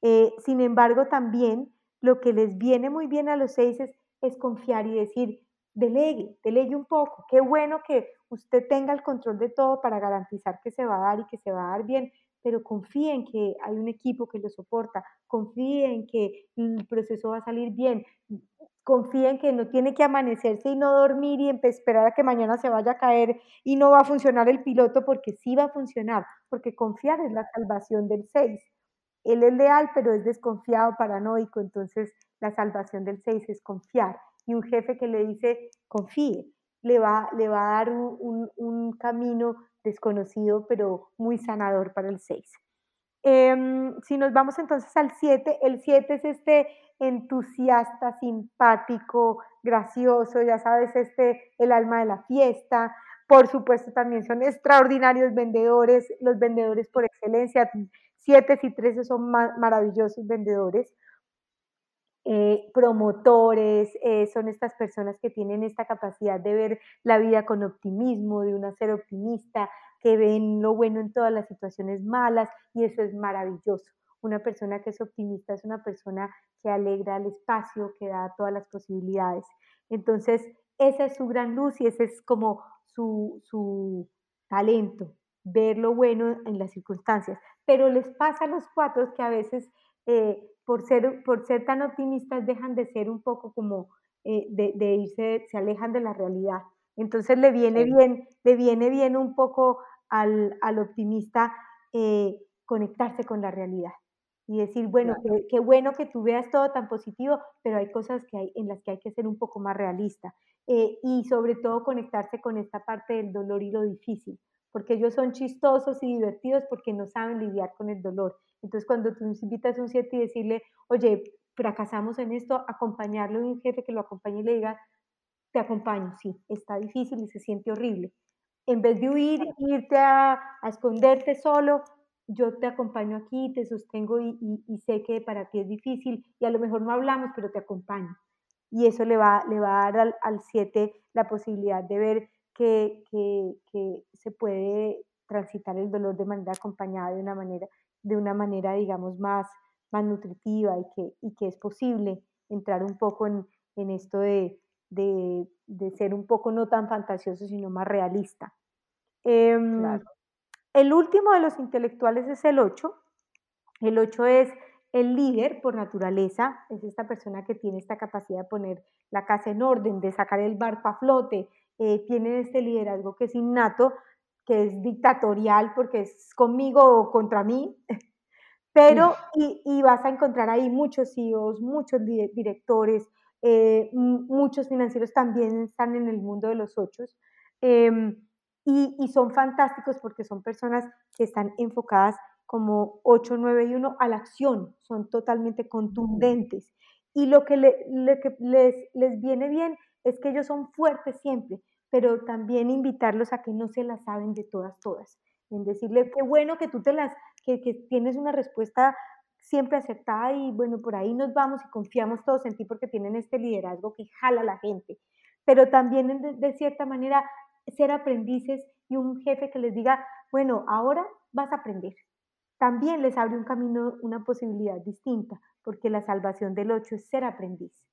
Eh, sin embargo, también lo que les viene muy bien a los seis es, es confiar y decir, delegue, delegue un poco. Qué bueno que usted tenga el control de todo para garantizar que se va a dar y que se va a dar bien, pero confíe en que hay un equipo que lo soporta, confíe en que el proceso va a salir bien, confía en que no tiene que amanecerse y no dormir y esperar a que mañana se vaya a caer y no va a funcionar el piloto porque sí va a funcionar, porque confiar es la salvación del 6. Él es leal, pero es desconfiado, paranoico, entonces la salvación del 6 es confiar y un jefe que le dice confíe, le va, le va a dar un, camino desconocido pero muy sanador para el 6. Em, si nos vamos entonces al 7, el 7 es este entusiasta, simpático, gracioso, ya sabes, este, el alma de la fiesta. Por supuesto, también son extraordinarios vendedores, los vendedores por excelencia. 7 y 13 son maravillosos vendedores. Eh, promotores, eh, son estas personas que tienen esta capacidad de ver la vida con optimismo, de una ser optimista, que ven lo bueno en todas las situaciones malas y eso es maravilloso. Una persona que es optimista es una persona que alegra el espacio, que da todas las posibilidades. Entonces, esa es su gran luz y ese es como su, su talento, ver lo bueno en las circunstancias. Pero les pasa a los cuatro que a veces eh, por, ser, por ser tan optimistas dejan de ser un poco como eh, de, irse, se alejan de la realidad. Entonces le viene bien, le viene bien un poco al, optimista eh, conectarse con la realidad y decir, bueno, qué, bueno que tú veas todo tan positivo, pero hay cosas que hay, en las que hay que ser un poco más realista. Eh, y sobre todo conectarse con esta parte del dolor y lo difícil, porque ellos son chistosos y divertidos porque no saben lidiar con el dolor. Entonces, cuando tú invitas a un 7 y decirle, oye, fracasamos en esto, acompañarlo de un jefe que lo acompañe y le diga, te acompaño, sí, está difícil y se siente horrible. En vez de huir, irte a, a esconderte solo, yo te acompaño aquí, te sostengo y, sé que para ti es difícil y a lo mejor no hablamos, pero te acompaño. Y eso le va, le va a dar al 7 la posibilidad de ver que, se puede transitar el dolor de manera acompañada, de una manera, de una manera digamos, más, más nutritiva y que, y que es posible entrar un poco en, esto de, ser un poco no tan fantasioso, sino más realista. Em, el último de los intelectuales es el 8. El 8 es el líder por naturaleza, es esta persona que tiene esta capacidad de poner la casa en orden, de sacar el barco a flote, eh, tiene este liderazgo que es innato, que es dictatorial porque es conmigo o contra mí, pero y, vas a encontrar ahí muchos CEOs, muchos directores, eh, muchos financieros también están en el mundo de los ocho. Em, y, son fantásticos porque son personas que están enfocadas como 8, 9 y 1 a la acción, son totalmente contundentes. Y lo que, que les, les viene bien es que ellos son fuertes siempre, pero también invitarlos a que no se las saben de todas, todas. En decirle, qué bueno que tú te las, que, que tienes una respuesta siempre acertada y bueno, por ahí nos vamos y confiamos todos en ti porque tienen este liderazgo que jala a la gente. Pero también de, de cierta manera ser aprendices y un jefe que les diga, bueno, ahora vas a aprender. También les abre un camino, una posibilidad distinta, porque la salvación del ocho es ser aprendiz.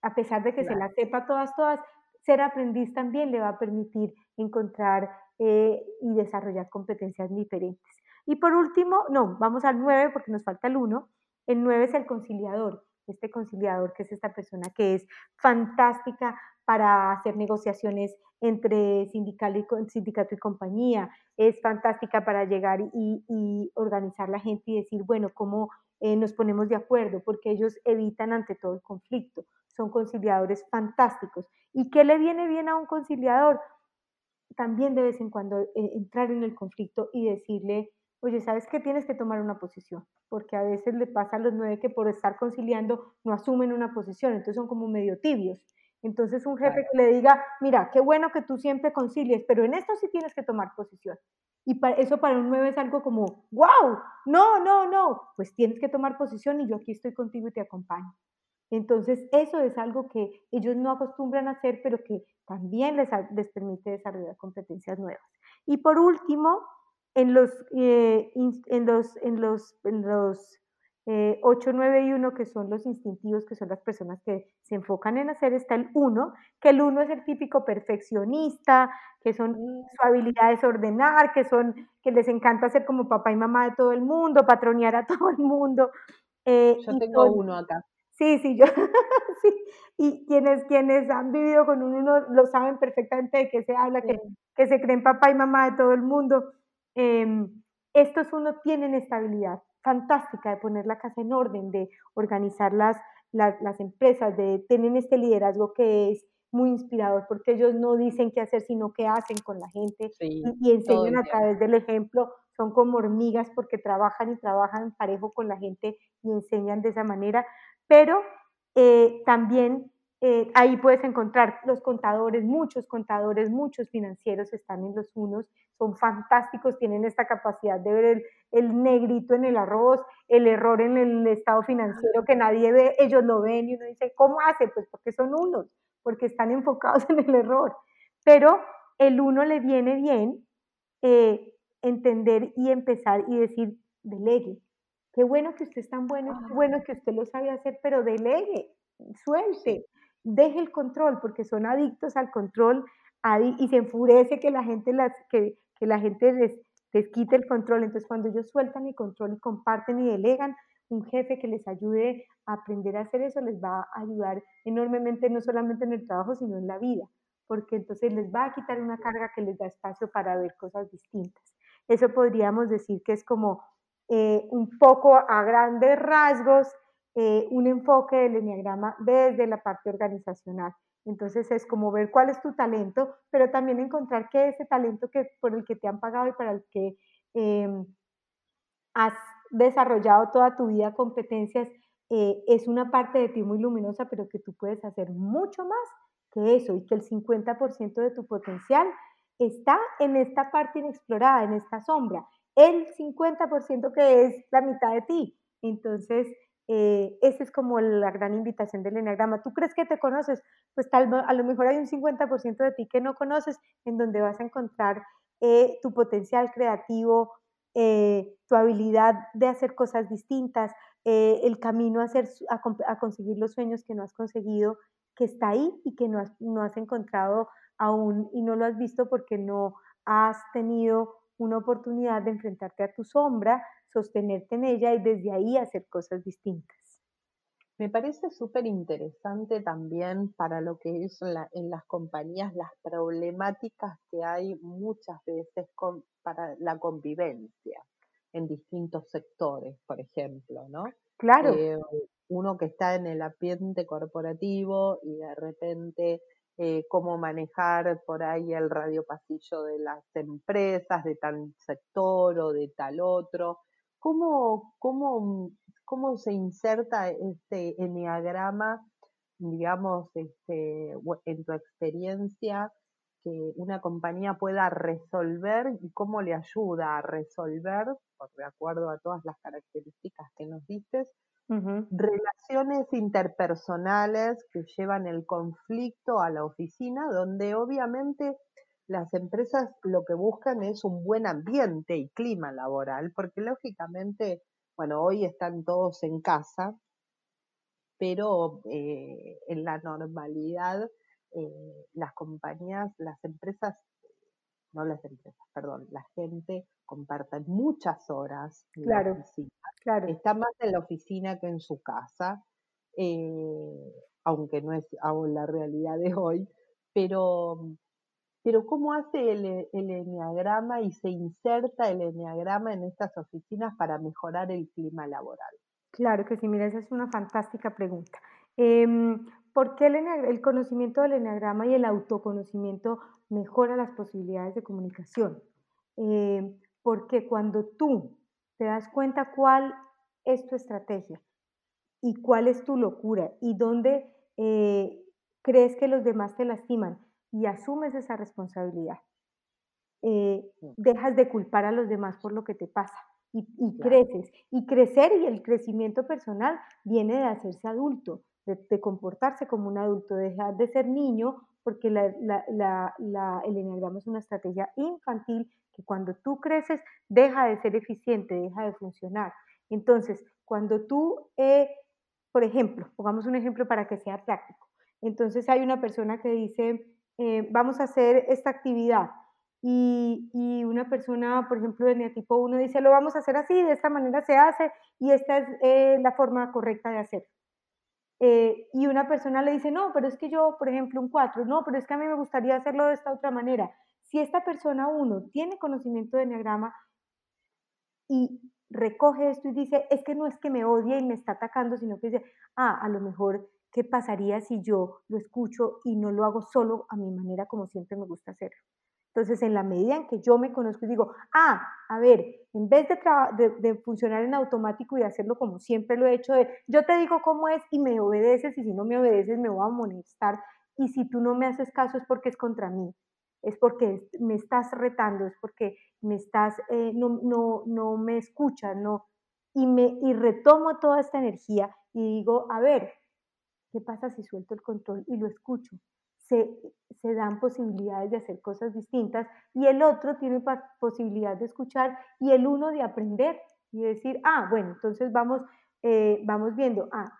A pesar de que se la sepa todas, todas, ser aprendiz también le va a permitir encontrar eh, y desarrollar competencias diferentes. Y por último, no, vamos al 9 porque nos falta el 1. El 9 es el conciliador, este conciliador que es esta persona que es fantástica para hacer negociaciones entre sindicato y compañía. Es fantástica para llegar y, organizar la gente y decir, bueno, ¿cómo eh, nos ponemos de acuerdo? Porque ellos evitan ante todo el conflicto. Son conciliadores fantásticos. ¿Y qué le viene bien a un conciliador? También de vez en cuando eh, entrar en el conflicto y decirle, oye, ¿sabes qué? Tienes que tomar una posición, porque a veces le pasa a los nueve que por estar conciliando no asumen una posición, entonces son como medio tibios. Entonces un jefe que le diga, mira, qué bueno que tú siempre concilies, pero en esto sí tienes que tomar posición. Y eso para un 9 es algo como, wow, no, no, no, pues tienes que tomar posición y yo aquí estoy contigo y te acompaño. Entonces eso es algo que ellos no acostumbran a hacer, pero que también les, les permite desarrollar competencias nuevas. Y por último, en los, eh, en los, en los, en los 8, eh, 9 y 1, que son los instintivos, que son las personas que se enfocan en hacer, está el 1, que el 1 es el típico perfeccionista, que son mm. su habilidad es ordenar, que son que les encanta ser como papá y mamá de todo el mundo, patronear a todo el mundo. Eh, yo tengo uno acá. Sí, sí, yo, sí. Y quienes, quienes han vivido con un uno lo saben perfectamente de qué se habla, que, que se creen papá y mamá de todo el mundo. Em, estos uno tienen estabilidad fantástica de poner la casa en orden, de organizar las, las empresas de, tienen este liderazgo que es muy inspirador porque ellos no dicen qué hacer, sino qué hacen con la gente y, enseñan a través del ejemplo. Son como hormigas porque trabajan y trabajan parejo con la gente y enseñan de esa manera. Pero eh, también eh, ahí puedes encontrar los contadores, muchos contadores, muchos financieros están en los unos, son fantásticos, tienen esta capacidad de ver el, negrito en el arroz, el error en el estado financiero que nadie ve, ellos lo ven y uno dice, ¿cómo hace? Pues porque son unos, porque están enfocados en el error. Pero el uno le viene bien eh, entender y empezar y decir, delegue. Qué bueno que usted es tan bueno, qué bueno que usted lo sabe hacer, pero delegue, suelte deje el control, porque son adictos al control y se enfurece que la gente, las, que, que la gente les, les quite el control. Entonces, cuando ellos sueltan el control y comparten y delegan, un jefe que les ayude a aprender a hacer eso les va a ayudar enormemente, no solamente en el trabajo, sino en la vida, porque entonces les va a quitar una carga que les da espacio para ver cosas distintas. Eso podríamos decir que es como eh, un poco a grandes rasgos eh, un enfoque del enneagrama desde la parte organizacional. Entonces es como ver cuál es tu talento, pero también encontrar que ese talento que, por el que te han pagado y para el que em, has desarrollado toda tu vida competencias eh, es una parte de ti muy luminosa, pero que tú puedes hacer mucho más que eso y que el 50% de tu potencial está en esta parte inexplorada, en esta sombra, el 50% que es la mitad de ti. Entonces, eh, esa es como la gran invitación del Enneagrama. ¿Tú crees que te conoces? Pues tal, a lo mejor hay un 50% de ti que no conoces, en donde vas a encontrar eh, tu potencial creativo, eh, tu habilidad de hacer cosas distintas, el camino a, hacer, a, conseguir los sueños que no has conseguido, que está ahí y que no no has encontrado aún y no lo has visto porque no has tenido una oportunidad de enfrentarte a tu sombra, sostenerte en ella y desde ahí hacer cosas distintas. Me parece súper interesante también para lo que es en las compañías las problemáticas que hay muchas veces para la convivencia en distintos sectores, por ejemplo, ¿no? Claro. Eh, uno que está en el ambiente corporativo y de repente eh, cómo manejar por ahí el radio pasillo de las empresas de tal sector o de tal otro. ¿Cómo, cómo, cómo se inserta este enneagrama, digamos, este, en tu experiencia, que una compañía pueda resolver y cómo le ayuda a resolver, de acuerdo a todas las características que nos relaciones interpersonales que llevan el conflicto a la oficina, donde obviamente las empresas lo que buscan es un buen ambiente y clima laboral, porque lógicamente, bueno, hoy están todos en casa, pero eh, en la normalidad eh, las compañías, las empresas, no las empresas, perdón, la gente comparten muchas horas en claro, la oficina. Claro. Está más en la oficina que en su casa, eh, aunque no es la realidad de hoy, pero pero ¿cómo hace el, el enneagrama y se inserta el enneagrama en estas oficinas para mejorar el clima laboral? Claro que sí, mira, esa es una fantástica pregunta. Em, ¿Por qué el, conocimiento del enneagrama y el autoconocimiento mejora las posibilidades de comunicación? Em, porque cuando tú te das cuenta cuál es tu estrategia y cuál es tu locura y dónde eh, crees que los demás te lastiman y asumes esa responsabilidad. Eh, dejas de culpar a los demás por lo que te pasa y, creces. Y crecer y el crecimiento personal viene de hacerse adulto, de, comportarse como un adulto, dejar de ser niño, porque el enneagrama es una estrategia infantil que cuando tú creces deja de ser eficiente, deja de funcionar. Entonces, cuando tú, eh, por ejemplo, pongamos un ejemplo para que sea práctico. Entonces hay una persona que dice, eh, vamos a hacer esta actividad. Y, una persona, por ejemplo, de neotipo 1 dice, lo vamos a hacer así, de esta manera se hace y esta es eh, la forma correcta de hacer. Eh, y una persona le dice, no, pero es que yo, por ejemplo, un 4, no, pero es que a mí me gustaría hacerlo de esta otra manera. Si esta persona 1 tiene conocimiento de enneagrama y recoge esto y dice, es que no es que me odie y me está atacando, sino que dice, ah, a lo mejor, ¿qué pasaría si yo lo escucho y no lo hago solo a mi manera como siempre me gusta hacerlo? Entonces, en la medida en que yo me conozco y digo, ah, a ver, en vez de, de, funcionar en automático y hacerlo como siempre lo he hecho, yo te digo cómo es y me obedeces y si no me obedeces me voy a molestar y si tú no me haces caso es porque es contra mí, es porque me estás retando, es porque me estás, eh, no, no, no me escuchas, no, y, me, y retomo toda esta energía y digo, a ver, ¿qué pasa si suelto el control y lo escucho? Se, dan posibilidades de hacer cosas distintas y el otro tiene posibilidad de escuchar y el uno de aprender y decir, ah, bueno, entonces vamos, eh, vamos viendo, ah,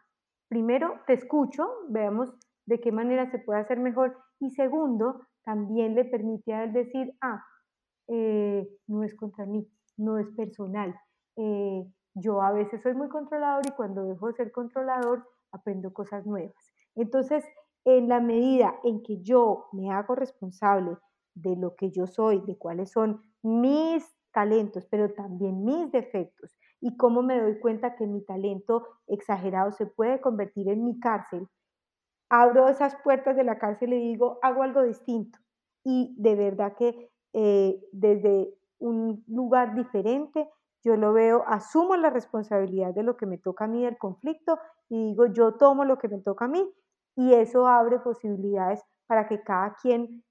primero te escucho, veamos de qué manera se puede hacer mejor y segundo, también le permite a él decir, ah, eh, no es contra mí, no es personal. Eh, yo a veces soy muy controlador y cuando dejo de ser controlador aprendo cosas nuevas. Entonces, en la medida en que yo me hago responsable de lo que yo soy, de cuáles son mis talentos, pero también mis defectos, y cómo me doy cuenta que mi talento exagerado se puede convertir en mi cárcel, abro esas puertas de la cárcel y digo, hago algo distinto. Y de verdad que eh, desde un lugar diferente, yo lo veo, asumo la responsabilidad de lo que me toca a mí del conflicto y digo, yo tomo lo que me toca a mí y eso abre posibilidades para que cada quien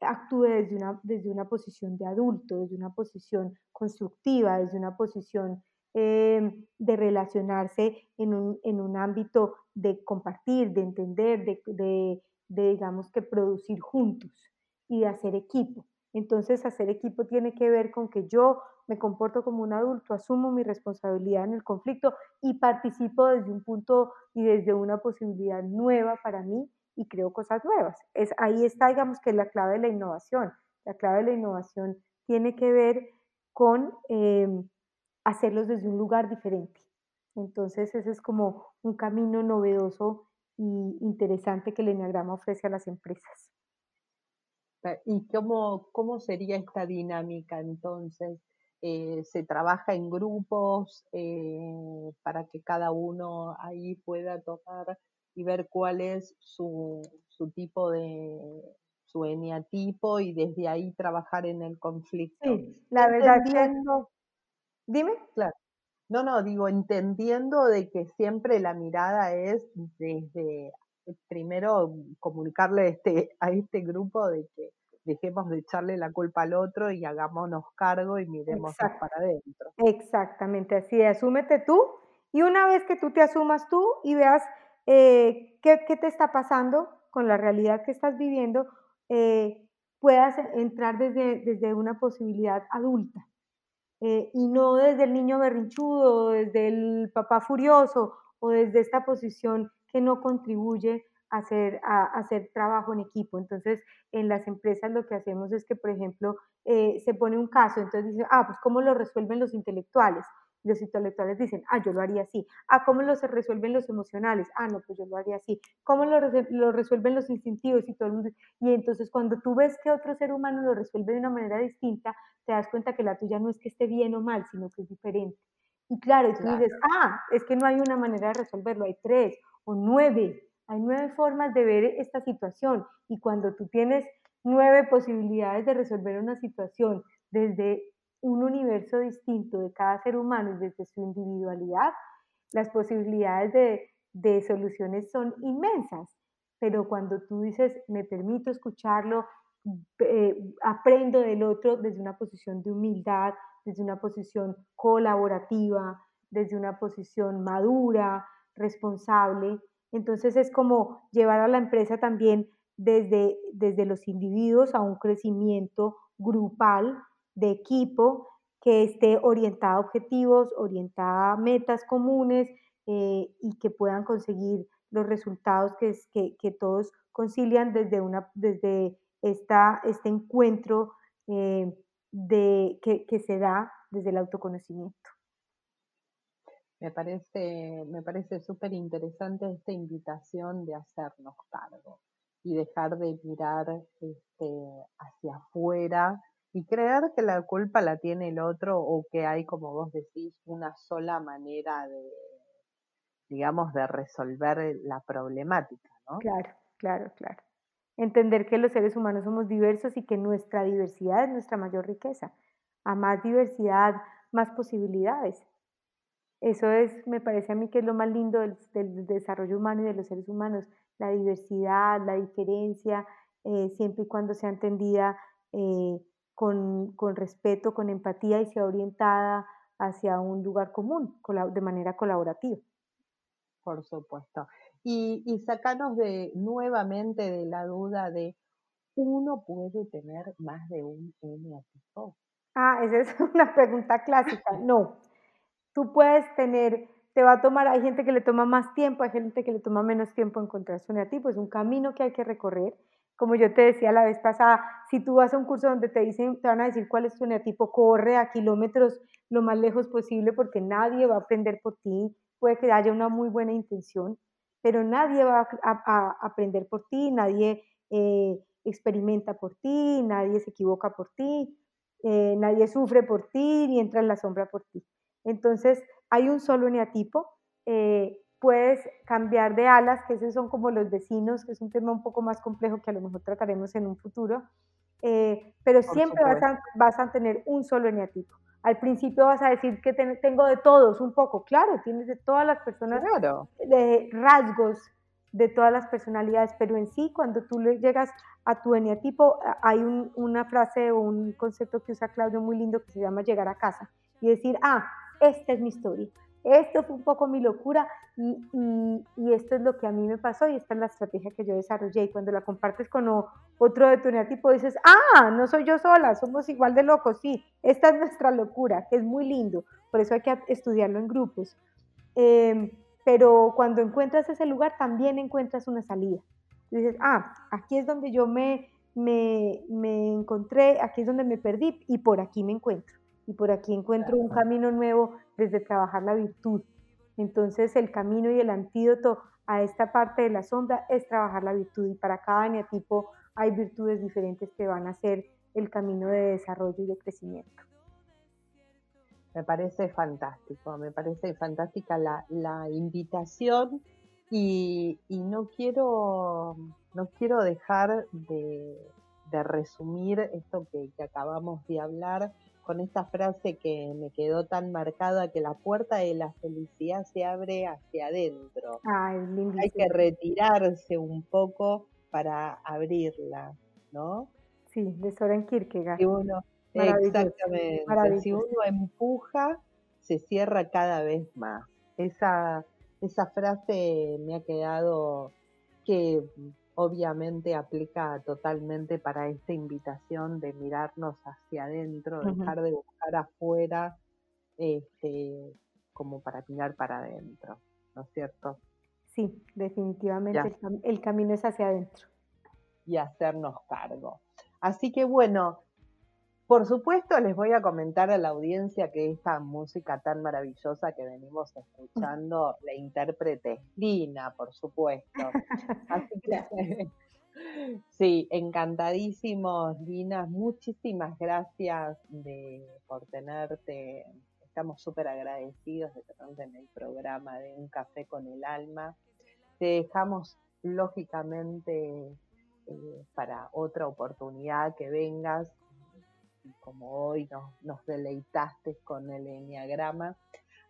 actúe desde una, desde una posición de adulto, desde una posición constructiva, desde una posición em, de relacionarse en un, en un, ámbito de compartir, de entender, de, de, de, digamos que producir juntos y de hacer equipo. Entonces, hacer equipo tiene que ver con que yo me comporto como un adulto, asumo mi responsabilidad en el conflicto y participo desde un punto y desde una posibilidad nueva para mí y creo cosas nuevas. Es, ahí está, digamos, que la clave de la innovación. La clave de la innovación tiene que ver con em, hacerlos desde un lugar diferente. Entonces, ese es como un camino novedoso y interesante que el Enneagrama ofrece a las empresas. ¿Y cómo, cómo sería esta dinámica entonces? Eh, se trabaja en grupos eh, para que cada uno ahí pueda tocar y ver cuál es su, su tipo de su eneatipo y desde ahí trabajar en el conflicto. Sí, la verdad Dime. Claro. No, no, digo, entendiendo de que siempre la mirada es desde primero comunicarle este, a este grupo de que dejemos de echarle la culpa al otro y hagámonos cargo y miremos para adentro. Exactamente, así asúmete tú y una vez que tú te asumas tú y veas eh, qué, te está pasando con la realidad que estás viviendo, eh, puedas entrar desde, desde una posibilidad adulta. Eh, y no desde el niño berrinchudo, desde el papá furioso o desde esta posición que no contribuye hacer, a, hacer trabajo en equipo. Entonces, en las empresas lo que hacemos es que, por ejemplo, eh, se pone un caso, entonces dicen, ah, pues ¿cómo lo resuelven los intelectuales? Los intelectuales dicen, ah, yo lo haría así. Ah, ¿cómo lo se resuelven los emocionales? Ah, no, pues yo lo haría así. ¿Cómo lo, lo resuelven los instintivos? Y todo el mundo. Y entonces cuando tú ves que otro ser humano lo resuelve de una manera distinta, te das cuenta que la tuya no es que esté bien o mal, sino que es diferente. Y claro, tú dices, ah, es que no hay una manera de resolverlo, hay tres o nueve hay nueve formas de ver esta situación y cuando tú tienes nueve posibilidades de resolver una situación desde un universo distinto de cada ser humano y desde su individualidad, las posibilidades de, soluciones son inmensas. Pero cuando tú dices, me permito escucharlo, eh, aprendo del otro desde una posición de humildad, desde una posición colaborativa, desde una posición madura, responsable, entonces es como llevar a la empresa también desde, desde los individuos a un crecimiento grupal de equipo que esté orientada a objetivos, orientada a metas comunes eh, y que puedan conseguir los resultados que, que, todos concilian desde, una, desde esta, este encuentro eh, de, que, que se da desde el autoconocimiento. Me parece, me parece súper interesante esta invitación de hacernos cargo y dejar de mirar este, hacia afuera y creer que la culpa la tiene el otro o que hay, como vos decís, una sola manera de, digamos, de resolver la problemática, ¿no? Claro, claro, claro. Entender que los seres humanos somos diversos y que nuestra diversidad es nuestra mayor riqueza. A más diversidad, más posibilidades. Eso es, me parece a mí que es lo más lindo del, desarrollo humano y de los seres humanos, la diversidad, la diferencia, eh, siempre y cuando sea entendida eh, con, con, respeto, con empatía y sea orientada hacia un lugar común, de manera colaborativa. Por supuesto. Y, y sacarnos de, nuevamente de la duda de, ¿uno puede tener más de un eneatipo? Ah, esa es una pregunta clásica. No, tú puedes tener, te va a tomar, hay gente que le toma más tiempo, hay gente que le toma menos tiempo encontrar su eneatipo, es un camino que hay que recorrer. Como yo te decía la vez pasada, si tú vas a un curso donde te dicen, te van a decir cuál es tu eneatipo, corre a kilómetros lo más lejos posible porque nadie va a aprender por ti, puede que haya una muy buena intención, pero nadie va a, aprender por ti, nadie eh, experimenta por ti, nadie se equivoca por ti, eh, nadie sufre por ti ni entra en la sombra por ti. Entonces, hay un solo eneatipo. Eh, puedes cambiar de alas, que esos son como los vecinos, que es un tema un poco más complejo que a lo mejor trataremos en un futuro, pero siempre vas a, vas a, tener un solo eneatipo. Al principio vas a decir que tengo de todos un poco, claro, tienes de todas las personas, de rasgos de todas las personalidades, pero en sí, cuando tú llegas a tu eneatipo, hay una frase o un concepto que usa Claudio muy lindo que se llama llegar a casa y decir, ah, esta es mi historia, esto fue un poco mi locura y, esto es lo que a mí me pasó y esta es la estrategia que yo desarrollé. Y cuando la compartes con otro de tu eneatipo, dices, ah, no soy yo sola, somos igual de locos, sí, esta es nuestra locura, que es muy lindo, por eso hay que estudiarlo en grupos. Em, pero cuando encuentras ese lugar, también encuentras una salida. dices, ah, aquí es donde yo me, me, me encontré, aquí es donde me perdí y por aquí me encuentro y por aquí encuentro un camino nuevo desde trabajar la virtud. Entonces el camino y el antídoto a esta parte de la sombra es trabajar la virtud y para cada eneatipo hay virtudes diferentes que van a ser el camino de desarrollo y de crecimiento. Me parece fantástico, me parece fantástica la, invitación y, no, quiero, no quiero dejar de, resumir esto que acabamos de hablar con esta frase que me quedó tan marcada que la puerta de la felicidad se abre hacia adentro. Hay que retirarse un poco para abrirla, ¿no? Sí, de Soren Kierkegaard. Si uno, exactamente. Si uno empuja, se cierra cada vez más. Esa, esa frase me ha quedado que obviamente aplica totalmente para esta invitación de mirarnos hacia adentro, dejar de buscar afuera, este, como para mirar para adentro, ¿no es cierto? Sí, definitivamente el, camino es hacia adentro. Y hacernos cargo. Así que bueno, por supuesto, les voy a comentar a la audiencia que esta música tan maravillosa que venimos escuchando, la intérprete Lina, por supuesto. Así que, sí, encantadísimos, Lina. Muchísimas gracias de, por tenerte. Estamos súper agradecidos de tenerte en el programa de Un Café con el Alma. Te dejamos, lógicamente, eh, para otra oportunidad que vengas como hoy nos, deleitaste con el enneagrama.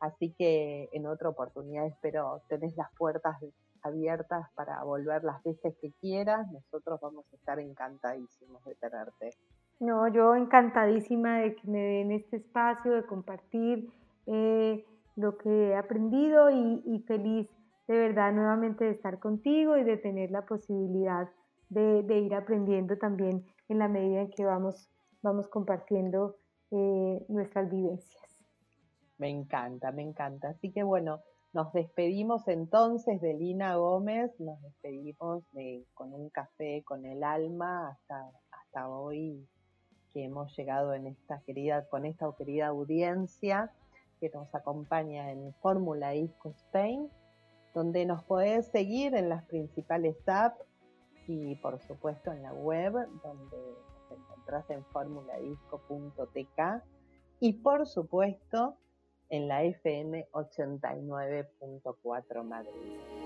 Así que en otra oportunidad espero tenés las puertas abiertas para volver las veces que quieras. Nosotros vamos a estar encantadísimos de tenerte. No, yo encantadísima de que me den este espacio, de compartir eh, lo que he aprendido y, feliz de verdad nuevamente de estar contigo y de tener la posibilidad de, de ir aprendiendo también en la medida en que vamos vamos compartiendo eh, nuestras vivencias. Me encanta, me encanta. Así que bueno, nos despedimos entonces de Lina Gómez, nos despedimos de, con un café con el alma hasta, hasta hoy que hemos llegado en esta querida, con esta querida audiencia que nos acompaña en Fórmula Disco Spain, donde nos podés seguir en las principales apps y por supuesto en la web, donde encontrás en formuladisco.tk y por supuesto en la FM 89.4 Madrid.